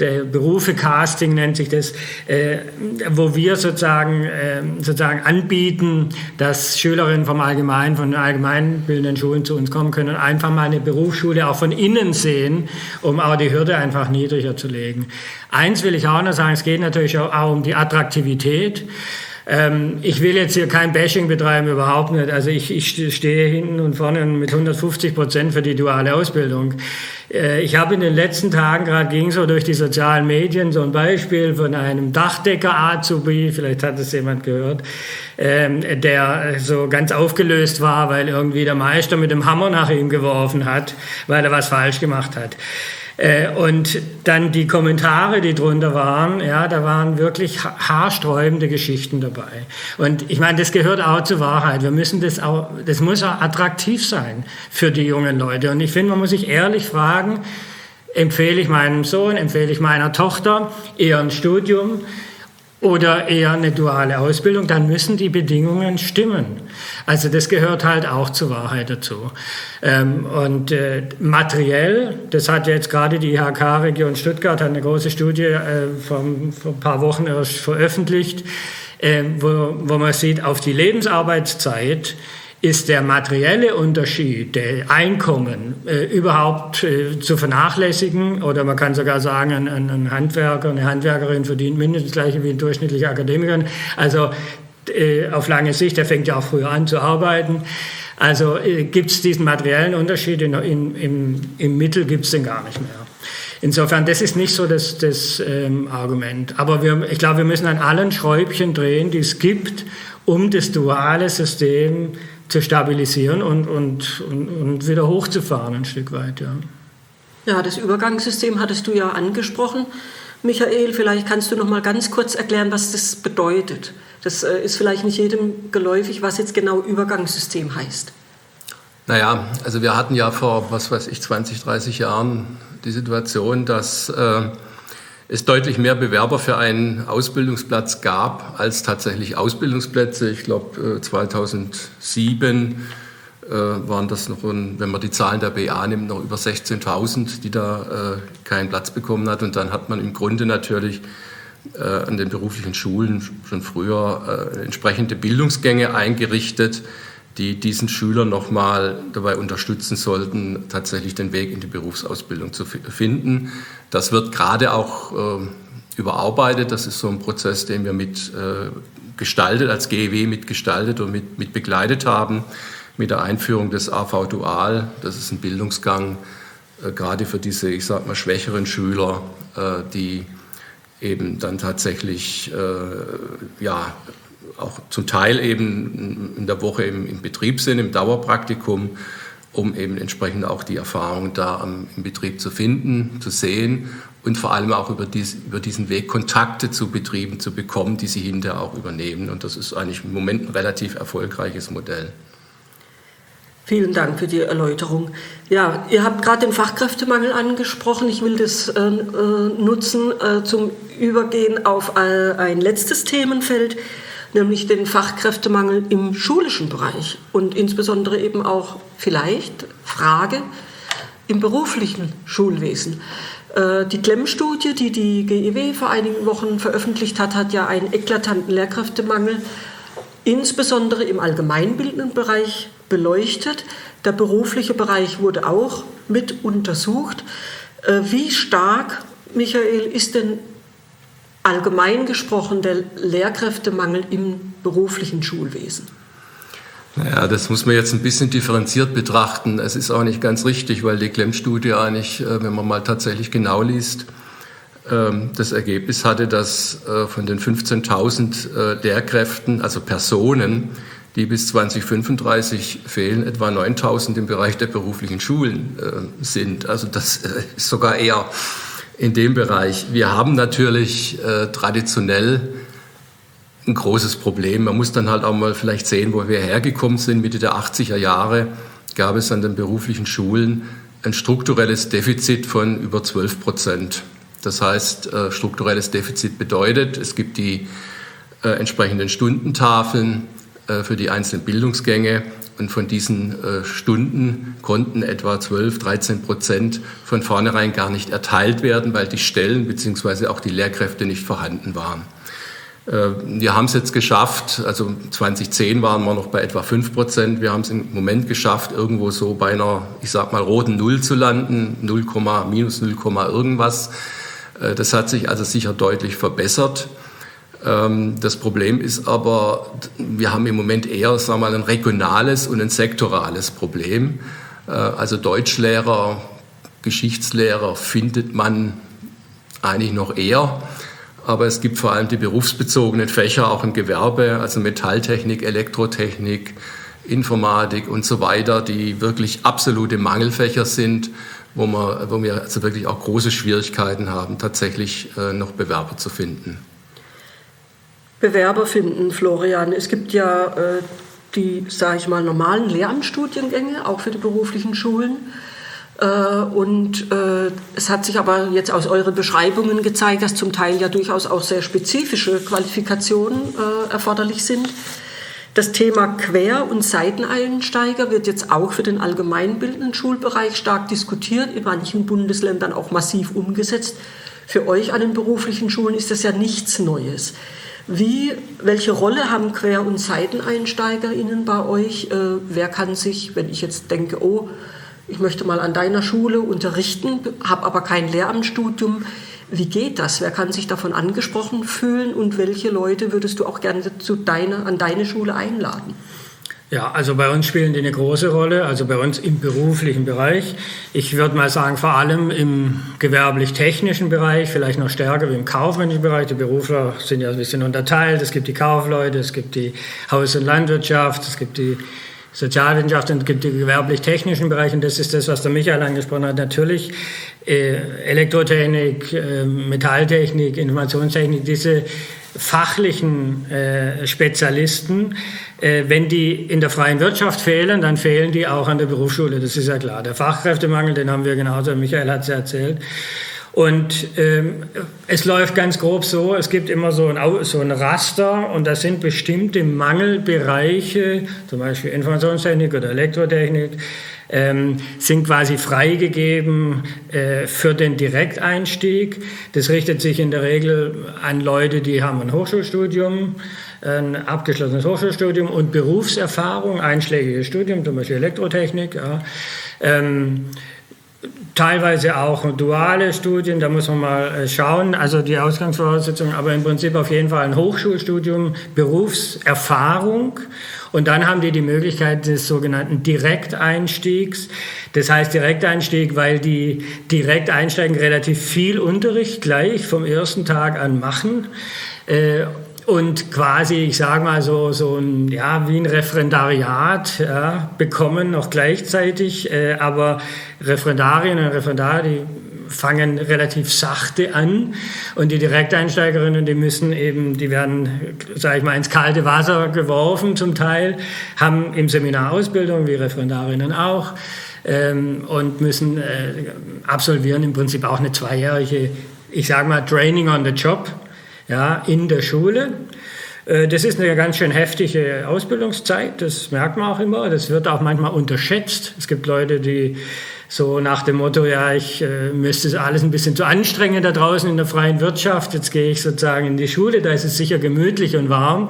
der Berufe-Casting nennt sich das, äh, wo wir sozusagen, äh, sozusagen anbieten, dass Schülerinnen vom Allgemeinen, von allgemeinbildenden Schulen zu uns kommen können und einfach mal eine Berufsschule auch von innen sehen, um auch die Hürde einfach niedriger zu legen. Eins will ich auch noch sagen, es geht natürlich auch, um die Attraktivität. Ähm, ich will jetzt hier kein Bashing betreiben, überhaupt nicht. Also ich, ich stehe hinten und vorne mit 150 Prozent für die duale Ausbildung. Äh, ich habe in den letzten Tagen, gerade ging so durch die sozialen Medien, so ein Beispiel von einem Dachdecker-Azubi, vielleicht hat es jemand gehört, ähm, der so ganz aufgelöst war, weil irgendwie der Meister mit dem Hammer nach ihm geworfen hat, weil er was falsch gemacht hat. Äh, und dann die Kommentare, die drunter waren, ja, da waren wirklich haarsträubende Geschichten dabei. Und ich meine, das gehört auch zur Wahrheit. Wir müssen das auch, das muss auch attraktiv sein für die jungen Leute. Und ich finde, man muss sich ehrlich fragen, empfehle ich meinem Sohn, empfehle ich meiner Tochter eher ein Studium, oder eher eine duale Ausbildung, dann müssen die Bedingungen stimmen. Also das gehört halt auch zur Wahrheit dazu. Ähm, und äh, materiell, das hat jetzt gerade die IHK-Region Stuttgart eine große Studie äh, vor, vor ein paar Wochen erst veröffentlicht, äh, wo, wo man sieht, auf die Lebensarbeitszeit ist der materielle Unterschied, der Einkommen äh, überhaupt äh, zu vernachlässigen. Oder man kann sogar sagen, ein, ein, Handwerker, eine Handwerkerin verdient mindestens das gleiche wie ein durchschnittlicher Akademiker. Also äh, auf lange Sicht, der fängt ja auch früher an zu arbeiten. Also äh, gibt es diesen materiellen Unterschied, in, in, im, im Mittel gibt es den gar nicht mehr. Insofern, das ist nicht so das, das ähm, Argument. Aber wir, ich glaube, wir müssen an allen Schräubchen drehen, die es gibt, um das duale System zu stabilisieren und, und, und, und wieder hochzufahren ein Stück weit. Ja. ja, das Übergangssystem hattest du ja angesprochen. Michael, vielleicht kannst du noch mal ganz kurz erklären, was das bedeutet. Das äh, ist vielleicht nicht jedem geläufig, was jetzt genau Übergangssystem heißt. Naja, also wir hatten ja vor, was weiß ich, 20, 30 Jahren die Situation, dass äh, es deutlich mehr Bewerber für einen Ausbildungsplatz gab als tatsächlich Ausbildungsplätze. Ich glaube, 2007 äh, waren das noch, wenn man die Zahlen der BA nimmt, noch über 16.000, die da äh, keinen Platz bekommen hat. Und dann hat man im Grunde natürlich äh, an den beruflichen Schulen schon früher entsprechende Bildungsgänge eingerichtet, die diesen Schülern nochmal dabei unterstützen sollten, tatsächlich den Weg in die Berufsausbildung zu finden. Das wird gerade auch äh, überarbeitet. Das ist so ein Prozess, den wir mit äh, gestaltet, als GEW mitgestaltet und mit, mit begleitet haben, mit der Einführung des AV Dual. Das ist ein Bildungsgang, äh, gerade für diese, ich sag mal, schwächeren Schüler, äh, die eben dann tatsächlich äh, ja, auch zum Teil eben in der Woche im, im Betrieb sind, im Dauerpraktikum, um eben entsprechend auch die Erfahrung da am, im Betrieb zu finden, zu sehen und vor allem auch über, dies, über diesen Weg Kontakte zu Betrieben zu bekommen, die sie hinterher auch übernehmen. Und das ist eigentlich im Moment ein relativ erfolgreiches Modell. Vielen Dank für die Erläuterung. Ja, ihr habt gerade den Fachkräftemangel angesprochen. Ich will das äh, äh nutzen äh, zum Übergehen auf ein letztes Themenfeld, nämlich den Fachkräftemangel im schulischen Bereich und insbesondere eben auch vielleicht Frage im beruflichen Schulwesen. Äh, die Klemm-Studie, die die GEW vor einigen Wochen veröffentlicht hat, hat ja einen eklatanten Lehrkräftemangel, insbesondere im allgemeinbildenden Bereich beleuchtet. Der berufliche Bereich wurde auch mit untersucht. Äh, wie stark, Michael, ist denn allgemein gesprochen der Lehrkräftemangel im beruflichen Schulwesen? Naja, das muss man jetzt ein bisschen differenziert betrachten. Es ist auch nicht ganz richtig, weil die Klemm-Studie eigentlich, äh, wenn man mal tatsächlich genau liest, ähm, das Ergebnis hatte, dass äh, von den 15.000 äh, Lehrkräften, also Personen, die bis 2035 fehlen, etwa 9.000 im Bereich der beruflichen Schulen sind. Also das ist sogar eher in dem Bereich. Wir haben natürlich traditionell ein großes Problem. Man muss dann halt auch mal vielleicht sehen, wo wir hergekommen sind. Mitte der 80er Jahre gab es an den beruflichen Schulen ein strukturelles Defizit von über 12 Prozent. Das heißt, äh, strukturelles Defizit bedeutet, es gibt die äh, entsprechenden Stundentafeln äh, für die einzelnen Bildungsgänge und von diesen äh, Stunden konnten etwa 12, 13 Prozent von vornherein gar nicht erteilt werden, weil die Stellen bzw. auch die Lehrkräfte nicht vorhanden waren. Äh, wir haben es jetzt geschafft, also 2010 waren wir noch bei etwa 5 Prozent. Wir haben es im Moment geschafft, irgendwo so bei einer, ich sag mal, roten Null zu landen, 0, minus 0, irgendwas. Äh, das hat sich also sicher deutlich verbessert. Ähm, das Problem ist aber, wir haben im Moment eher sagen wir mal, ein regionales und ein sektorales Problem. Äh, also Deutschlehrer, Geschichtslehrer findet man eigentlich noch eher aber es gibt vor allem die berufsbezogenen Fächer auch im Gewerbe, also Metalltechnik, Elektrotechnik, Informatik und so weiter, die wirklich absolute Mangelfächer sind, wo, man, wo wir also wirklich auch große Schwierigkeiten haben, tatsächlich äh, noch Bewerber zu finden. Bewerber finden, Florian. Es gibt ja äh, die, sage ich mal, normalen Lehramtsstudiengänge, auch für die beruflichen Schulen. Äh, und äh, es hat sich aber jetzt aus euren Beschreibungen gezeigt, dass zum Teil ja durchaus auch sehr spezifische Qualifikationen äh, erforderlich sind. Das Thema Quer- und Seiteneinsteiger wird jetzt auch für den allgemeinbildenden Schulbereich stark diskutiert, in manchen Bundesländern auch massiv umgesetzt. Für euch an den beruflichen Schulen ist das ja nichts Neues. Wie, welche Rolle haben Quer- und SeiteneinsteigerInnen bei euch? Äh, wer kann sich, wenn ich jetzt denke, oh, ich möchte mal an deiner Schule unterrichten, habe aber kein Lehramtsstudium. Wie geht das? Wer kann sich davon angesprochen fühlen und welche Leute würdest du auch gerne zu deiner, an deine Schule einladen? Ja, also bei uns spielen die eine große Rolle, also bei uns im beruflichen Bereich. Ich würde mal sagen, vor allem im gewerblich-technischen Bereich, vielleicht noch stärker wie im kaufmännischen Bereich. Die Berufler sind ja ein bisschen unterteilt. Es gibt die Kaufleute, es gibt die Haus- und Landwirtschaft, es gibt die Sozialwissenschaft und den gewerblich-technischen Bereich, und das ist das, was der Michael angesprochen hat, natürlich äh, Elektrotechnik, äh, Metalltechnik, Informationstechnik, diese fachlichen äh, Spezialisten, wenn die in der freien Wirtschaft fehlen, dann fehlen die auch an der Berufsschule, das ist ja klar. Der Fachkräftemangel, den haben wir genauso, Michael hat es ja erzählt. Und ähm, es läuft ganz grob so, es gibt immer so ein, so ein Raster und das sind bestimmte Mangelbereiche, zum Beispiel Informationstechnik oder Elektrotechnik, ähm, sind quasi freigegeben äh, für den Direkteinstieg. Das richtet sich in der Regel an Leute, die haben ein Hochschulstudium, ein abgeschlossenes Hochschulstudium und Berufserfahrung, einschlägiges Studium, zum Beispiel Elektrotechnik. Ja. Ähm, teilweise auch duale Studien, da muss man mal äh, schauen, also die Ausgangsvoraussetzungen, aber im Prinzip auf jeden Fall ein Hochschulstudium, Berufserfahrung und dann haben die die Möglichkeit des sogenannten Direkteinstiegs. Das heißt Direkteinstieg, weil die direkt einsteigen, relativ viel Unterricht gleich vom ersten Tag an machen. Und quasi, ich sage mal so, so ein, ja, wie ein Referendariat ja, bekommen, noch gleichzeitig. Äh, aber Referendarinnen und Referendare, die fangen relativ sachte an und die Direkteinsteigerinnen, die müssen eben, die werden, sage ich mal, ins kalte Wasser geworfen zum Teil, haben im Seminar Ausbildung, wie Referendarinnen auch, ähm, und müssen äh, absolvieren im Prinzip auch eine zweijährige, ich sage mal, Training on the Job ja, in der Schule. Äh, das ist eine ganz schön heftige Ausbildungszeit, das merkt man auch immer. Das wird auch manchmal unterschätzt. Es gibt Leute, die so nach dem Motto, ja, ich äh, müsste alles ein bisschen zu anstrengen da draußen in der freien Wirtschaft. Jetzt gehe ich sozusagen in die Schule, da ist es sicher gemütlich und warm.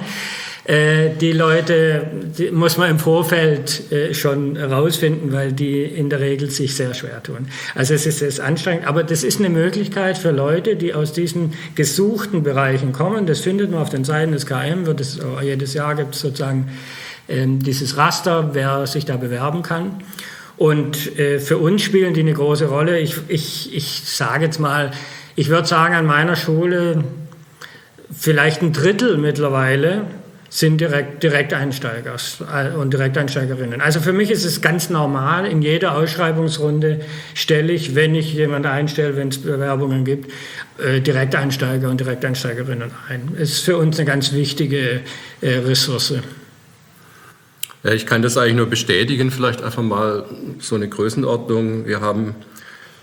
Äh, die Leute die muss man im Vorfeld äh, schon rausfinden, weil die in der Regel sich sehr schwer tun. Also es ist, es anstrengend, aber das ist eine Möglichkeit für Leute, die aus diesen gesuchten Bereichen kommen. Das findet man auf den Seiten des KM, wird es jedes Jahr gibt es sozusagen ähm, dieses Raster, wer sich da bewerben kann. Und äh, für uns spielen die eine große Rolle. Ich, ich, ich sage jetzt mal, ich würde sagen, an meiner Schule vielleicht ein Drittel mittlerweile sind direkt, Direkteinsteiger äh, und Direkteinsteigerinnen. Also für mich ist es ganz normal, in jeder Ausschreibungsrunde stelle ich, wenn ich jemanden einstelle, wenn es Bewerbungen gibt, äh, Direkteinsteiger und Direkteinsteigerinnen ein. Ist für uns eine ganz wichtige äh, Ressource. Ja, ich kann das eigentlich nur bestätigen, vielleicht einfach mal so eine Größenordnung. Wir haben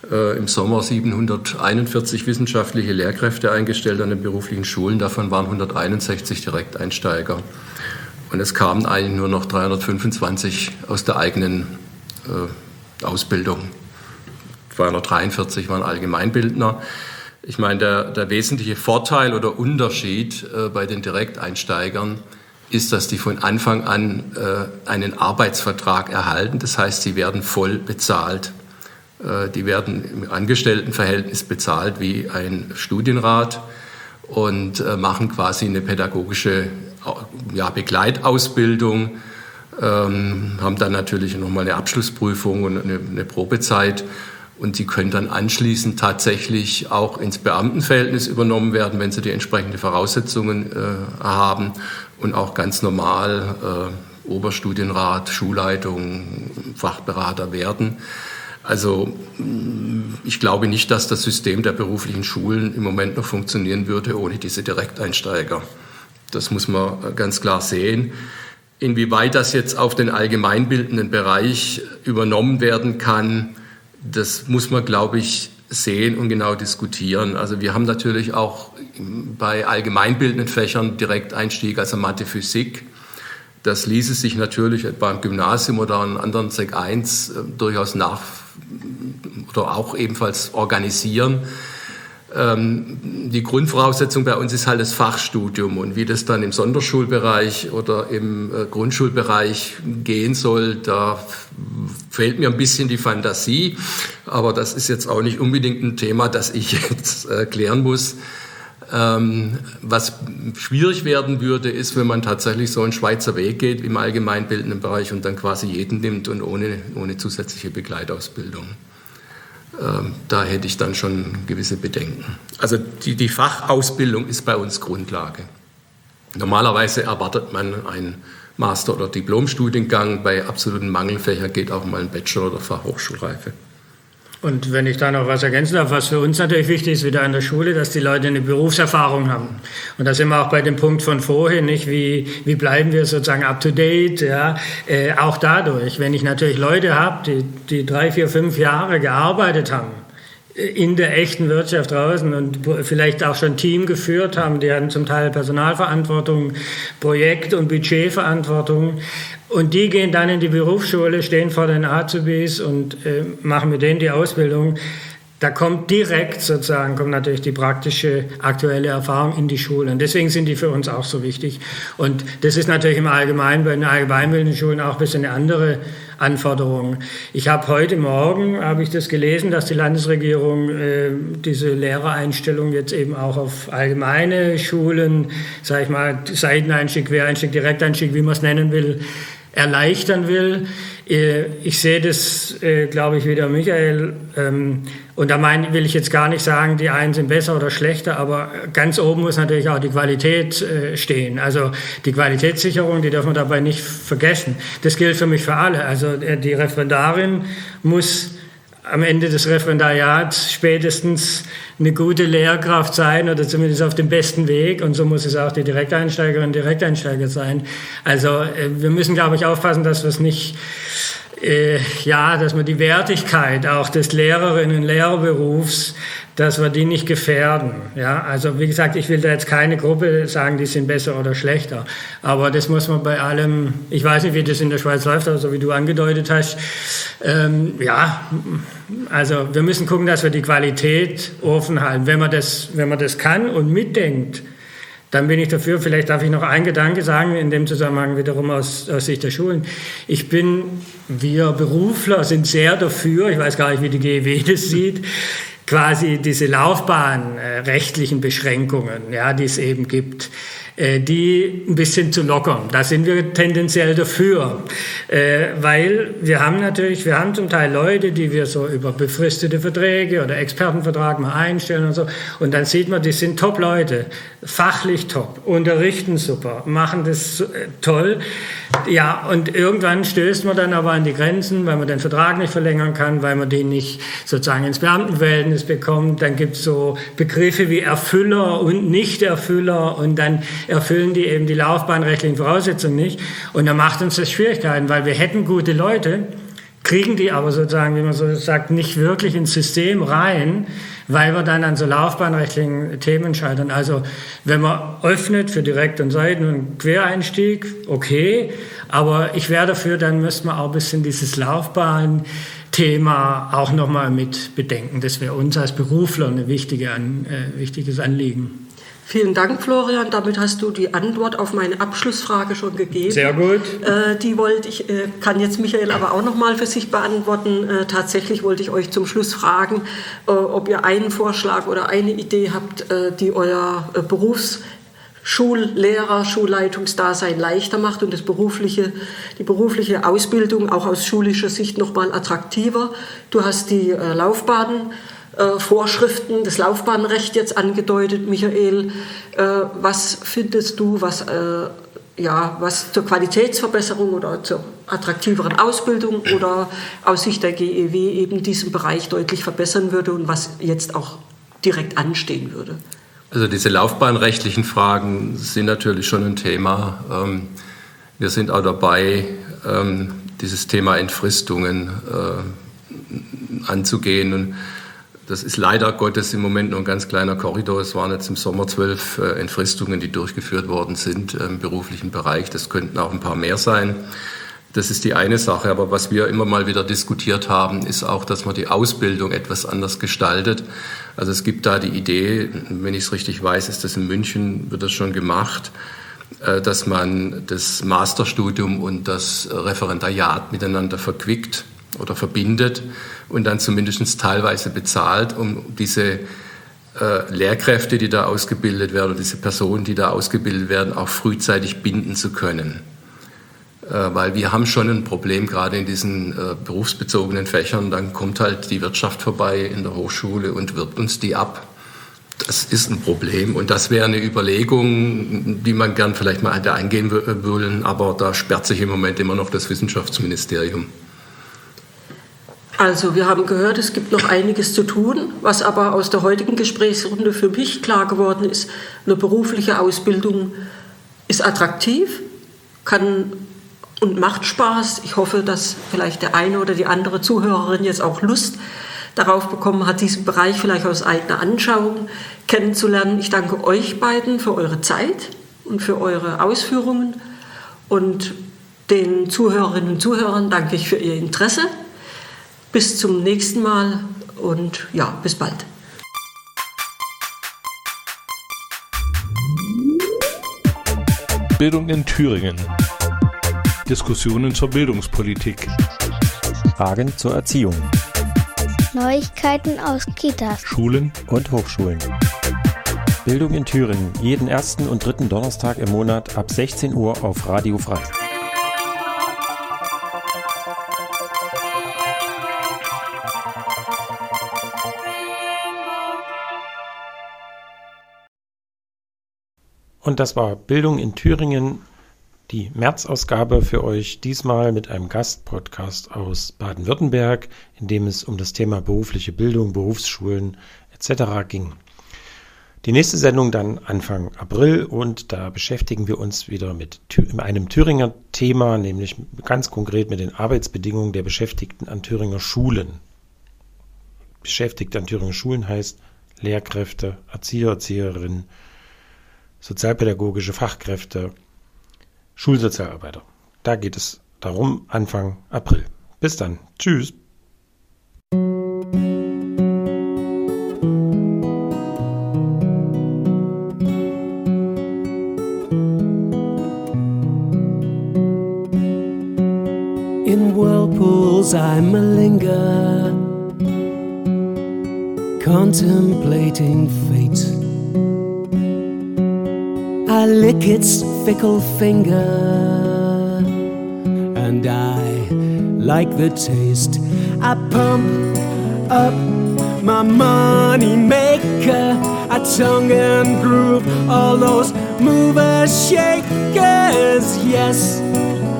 äh, im Sommer 741 wissenschaftliche Lehrkräfte eingestellt an den beruflichen Schulen, davon waren 161 Direkteinsteiger. Und es kamen eigentlich nur noch 325 aus der eigenen äh, Ausbildung. 243 waren Allgemeinbildner. Ich meine, der, der wesentliche Vorteil oder Unterschied äh, bei den Direkteinsteigern ist, dass die von Anfang an äh, einen Arbeitsvertrag erhalten. Das heißt, sie werden voll bezahlt. Äh, die werden im Angestelltenverhältnis bezahlt wie ein Studienrat und äh, machen quasi eine pädagogische ja, Begleitausbildung, ähm, haben dann natürlich nochmal eine Abschlussprüfung und eine, eine Probezeit und sie können dann anschließend tatsächlich auch ins Beamtenverhältnis übernommen werden, wenn sie die entsprechenden Voraussetzungen äh, haben und auch ganz normal äh, Oberstudienrat, Schulleitung, Fachberater werden. Also ich glaube nicht, dass das System der beruflichen Schulen im Moment noch funktionieren würde ohne diese Direkteinsteiger. Das muss man ganz klar sehen. Inwieweit das jetzt auf den allgemeinbildenden Bereich übernommen werden kann, das muss man, glaube ich, sehen und genau diskutieren. Also wir haben natürlich auch bei allgemeinbildenden Fächern Direkteinstieg, also Mathe, Physik. Das ließe sich natürlich etwa im Gymnasium oder an anderen Sek 1 äh, durchaus nach oder auch ebenfalls organisieren. Ähm, die Grundvoraussetzung bei uns ist halt das Fachstudium und wie das dann im Sonderschulbereich oder im äh, Grundschulbereich gehen soll, da fehlt mir ein bisschen die Fantasie, aber das ist jetzt auch nicht unbedingt ein Thema, das ich jetzt äh, klären muss. Ähm, was schwierig werden würde, ist, wenn man tatsächlich so einen Schweizer Weg geht im allgemeinbildenden Bereich und dann quasi jeden nimmt und ohne, ohne zusätzliche Begleitausbildung. Ähm, da hätte ich dann schon gewisse Bedenken. Also die, die Fachausbildung ist bei uns Grundlage. Normalerweise erwartet man einen Master- oder Diplomstudiengang. Bei absoluten Mangelfächern geht auch mal ein Bachelor- oder Fachhochschulreife. Und wenn ich da noch was ergänzen darf, was für uns natürlich wichtig ist, wieder an der Schule, dass die Leute eine Berufserfahrung haben. Und da sind wir auch bei dem Punkt von vorhin, nicht? Wie, wie bleiben wir sozusagen up to date? Ja? Äh, auch dadurch, wenn ich natürlich Leute habe, die, die drei, vier, fünf Jahre gearbeitet haben, in der echten Wirtschaft draußen und vielleicht auch schon Team geführt haben. Die hatten zum Teil Personalverantwortung, Projekt- und Budgetverantwortung. Und die gehen dann in die Berufsschule, stehen vor den Azubis und äh, machen mit denen die Ausbildung. da kommt direkt sozusagen, kommt natürlich die praktische aktuelle Erfahrung in die Schule. Und deswegen sind die für uns auch so wichtig. Und das ist natürlich im Allgemeinen bei den allgemeinbildenden Schulen auch ein bisschen eine andere Anforderung. Ich habe heute Morgen, habe ich das gelesen, dass die Landesregierung äh, diese Lehrereinstellung jetzt eben auch auf allgemeine Schulen, sage ich mal, Seiteneinstieg, Quereinstieg, Direkteinstieg, wie man es nennen will, erleichtern will. Äh, ich sehe das, äh, glaube ich, wieder Michael. Ähm, und da mein, will ich jetzt gar nicht sagen, die einen sind besser oder schlechter, aber ganz oben muss natürlich auch die Qualität äh, stehen. Also die Qualitätssicherung, die dürfen wir dabei nicht vergessen. Das gilt für mich für alle. Also die Referendarin muss am Ende des Referendariats spätestens eine gute Lehrkraft sein oder zumindest auf dem besten Weg. Und so muss es auch die Direkteinsteigerin Direkteinsteiger sein. Also wir müssen, glaube ich, aufpassen, dass wir es nicht äh, ja, dass man die Wertigkeit auch des Lehrerinnen und Lehrerberufs, dass wir die nicht gefährden. Ja, also wie gesagt, ich will da jetzt keine Gruppe sagen, die sind besser oder schlechter. Aber das muss man bei allem, ich weiß nicht, wie das in der Schweiz läuft, aber so wie du angedeutet hast, ähm, ja, also wir müssen gucken, dass wir die Qualität offen halten. Wenn man das, wenn man das kann und mitdenkt, dann bin ich dafür. Vielleicht darf ich noch einen Gedanke sagen, in dem Zusammenhang wiederum aus, aus Sicht der Schulen. Ich bin, wir Berufler sind sehr dafür, ich weiß gar nicht, wie die GEW das sieht, quasi diese laufbahnrechtlichen Beschränkungen, ja, die es eben gibt. Äh, die ein bisschen zu lockern. Da sind wir tendenziell dafür, äh, weil wir haben natürlich, wir haben zum Teil Leute, die wir so über befristete Verträge oder Expertenvertrag mal einstellen und so. Und dann sieht man, die sind Top-Leute, fachlich top, unterrichten super, machen das äh, toll. Ja, und irgendwann stößt man dann aber an die Grenzen, weil man den Vertrag nicht verlängern kann, weil man den nicht sozusagen ins Beamtenverhältnis bekommt. Dann gibt es so Begriffe wie Erfüller und Nicht-Erfüller und dann erfüllen die eben die laufbahnrechtlichen Voraussetzungen nicht. Und da macht uns das Schwierigkeiten, weil wir hätten gute Leute, kriegen die aber sozusagen, wie man so sagt, nicht wirklich ins System rein, weil wir dann an so laufbahnrechtlichen Themen scheitern. Also wenn man öffnet für Direkt- und Seiten- und Quereinstieg, okay, aber ich wäre dafür, dann müsste man auch ein bisschen dieses Laufbahn Thema auch nochmal mit bedenken. Das wäre uns als Berufler ein wichtige, äh, wichtiges Anliegen. Vielen Dank, Florian. Damit hast du die Antwort auf meine Abschlussfrage schon gegeben. Sehr gut. Äh, die wollte ich, äh, kann jetzt Michael aber auch noch mal für sich beantworten. Äh, tatsächlich wollte ich euch zum Schluss fragen, äh, ob ihr einen Vorschlag oder eine Idee habt, äh, die euer äh, Berufs Schullehrer, Schulleitungsdasein leichter macht und das berufliche, die berufliche Ausbildung auch aus schulischer Sicht noch mal attraktiver. Du hast die Laufbahnen Vorschriften, das Laufbahnrecht jetzt angedeutet, Michael. Äh, was findest du, was, äh, ja, was zur Qualitätsverbesserung oder zur attraktiveren Ausbildung oder aus Sicht der GEW eben diesen Bereich deutlich verbessern würde und was jetzt auch direkt anstehen würde? Also diese laufbahnrechtlichen Fragen sind natürlich schon ein Thema. Ähm, wir sind auch dabei, ähm, dieses Thema Entfristungen anzugehen. Und das ist leider Gottes im Moment nur ein ganz kleiner Korridor. Es waren jetzt im Sommer zwölf äh, Entfristungen, die durchgeführt worden sind im beruflichen Bereich. Das könnten auch ein paar mehr sein. Das ist die eine Sache. Aber was wir immer mal wieder diskutiert haben, ist auch, dass man die Ausbildung etwas anders gestaltet. Also es gibt da die Idee, wenn ich es richtig weiß, ist das in München, wird das schon gemacht, äh, dass man das Masterstudium und das Referendariat miteinander verquickt oder verbindet und dann zumindest teilweise bezahlt, um diese äh, Lehrkräfte, die da ausgebildet werden, oder diese Personen, die da ausgebildet werden, auch frühzeitig binden zu können. Äh, weil wir haben schon ein Problem, gerade in diesen äh, berufsbezogenen Fächern, dann kommt halt die Wirtschaft vorbei in der Hochschule und wirbt uns die ab. Das ist ein Problem und das wäre eine Überlegung, die man gern vielleicht mal hätte eingehen wollen, aber da sperrt sich im Moment immer noch das Wissenschaftsministerium. Also wir haben gehört, es gibt noch einiges zu tun, was aber aus der heutigen Gesprächsrunde für mich klar geworden ist, eine berufliche Ausbildung ist attraktiv, kann und macht Spaß. Ich hoffe, dass vielleicht der eine oder die andere Zuhörerin jetzt auch Lust darauf bekommen hat, diesen Bereich vielleicht aus eigener Anschauung kennenzulernen. Ich danke euch beiden für eure Zeit und für eure Ausführungen und den Zuhörerinnen und Zuhörern danke ich für ihr Interesse. Bis zum nächsten Mal und ja, bis bald. Bildung in Thüringen. Diskussionen zur Bildungspolitik. Fragen zur Erziehung. Neuigkeiten aus Kitas. Schulen und Hochschulen. Bildung in Thüringen, jeden ersten und dritten Donnerstag im Monat ab 16 Uhr auf Radio Frei. Und das war Bildung in Thüringen, die März-Ausgabe für euch, diesmal mit einem Gastpodcast aus Baden-Württemberg, in dem es um das Thema berufliche Bildung, Berufsschulen etc. ging. Die nächste Sendung dann Anfang April und da beschäftigen wir uns wieder mit einem Thüringer Thema, nämlich ganz konkret mit den Arbeitsbedingungen der Beschäftigten an Thüringer Schulen. Beschäftigte an Thüringer Schulen heißt Lehrkräfte, Erzieher, Erzieherinnen, sozialpädagogische Fachkräfte, Schulsozialarbeiter. Da geht es darum Anfang April. Bis dann. Tschüss. In whirlpools I malinger, contemplating fate. I lick its fickle finger, and I like the taste. I pump up my money maker. I tongue and groove all those movers, shakers. Yes,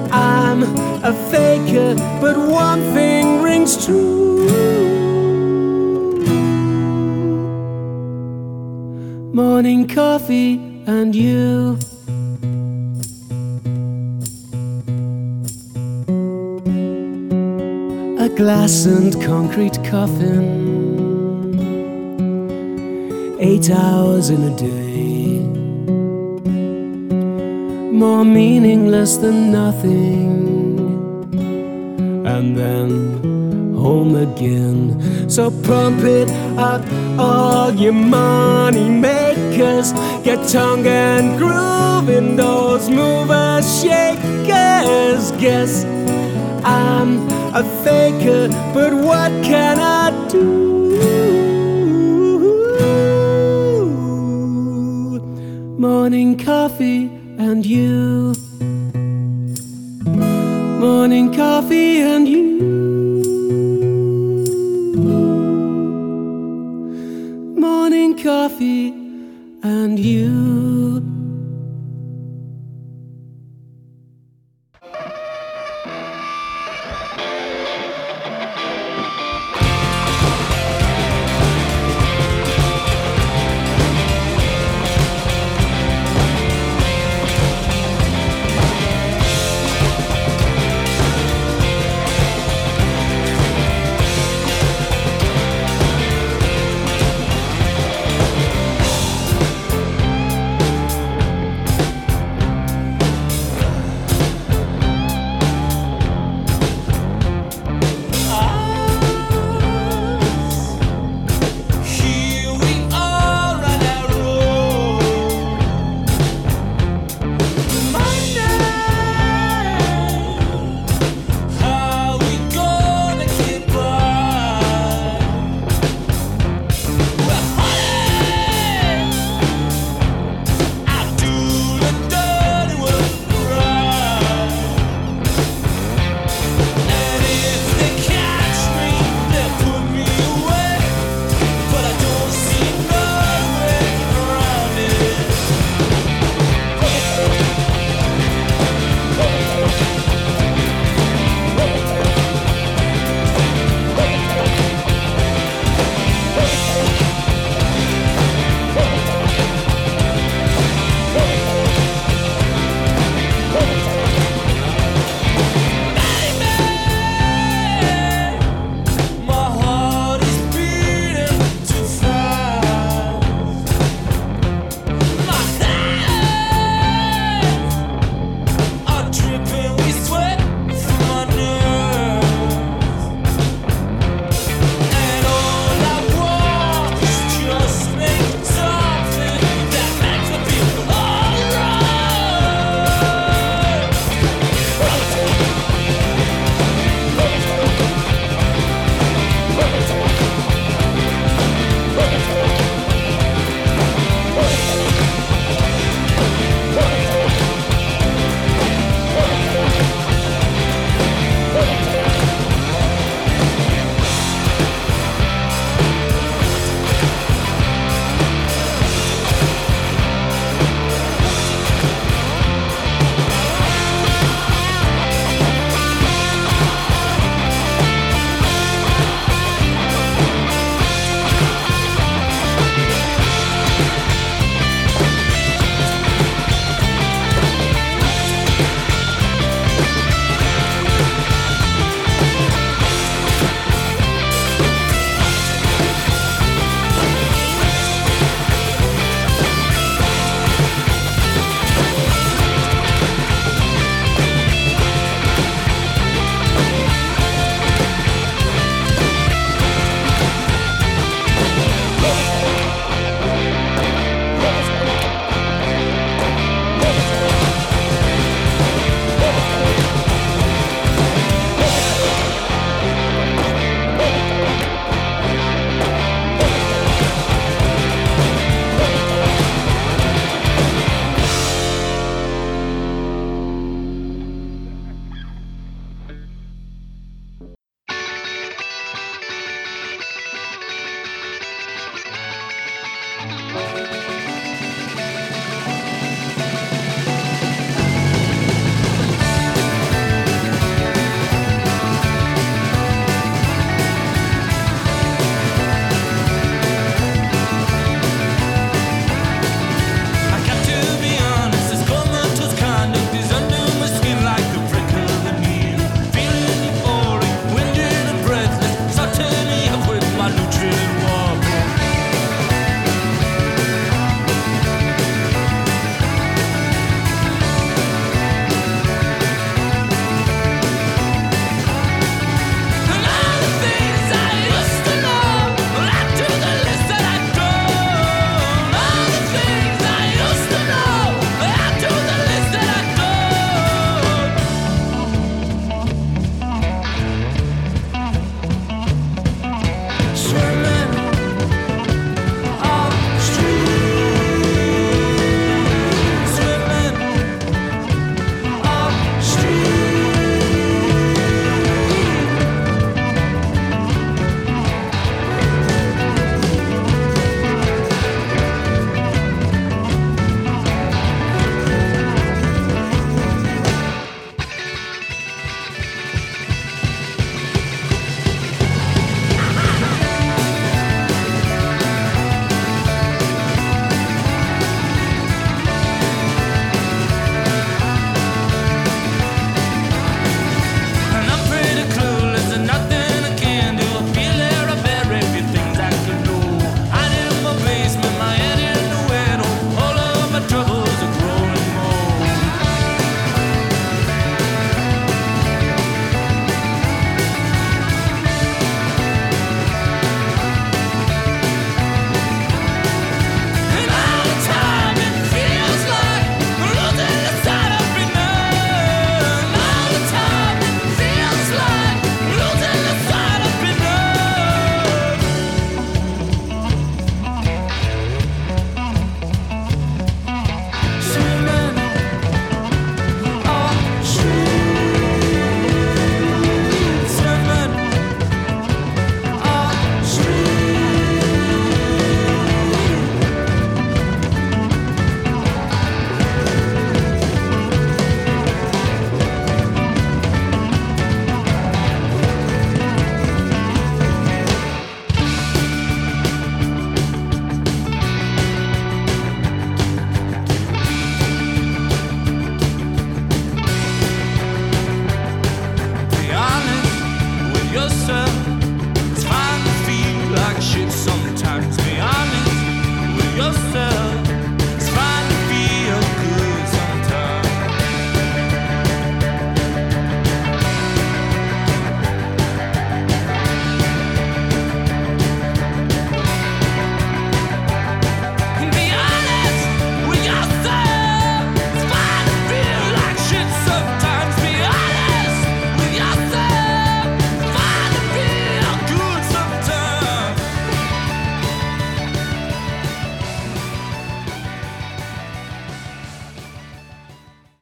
I'm a faker, but one thing rings true. Morning coffee and you. A glass and concrete coffin. Eight hours in a day. More meaningless than nothing. And then home again. So pump it up, all your money makers. Get tongue and groove in those movers, shakers. Guess I'm a faker, but what can I do? Morning coffee and you. Morning coffee and you. Morning coffee and you.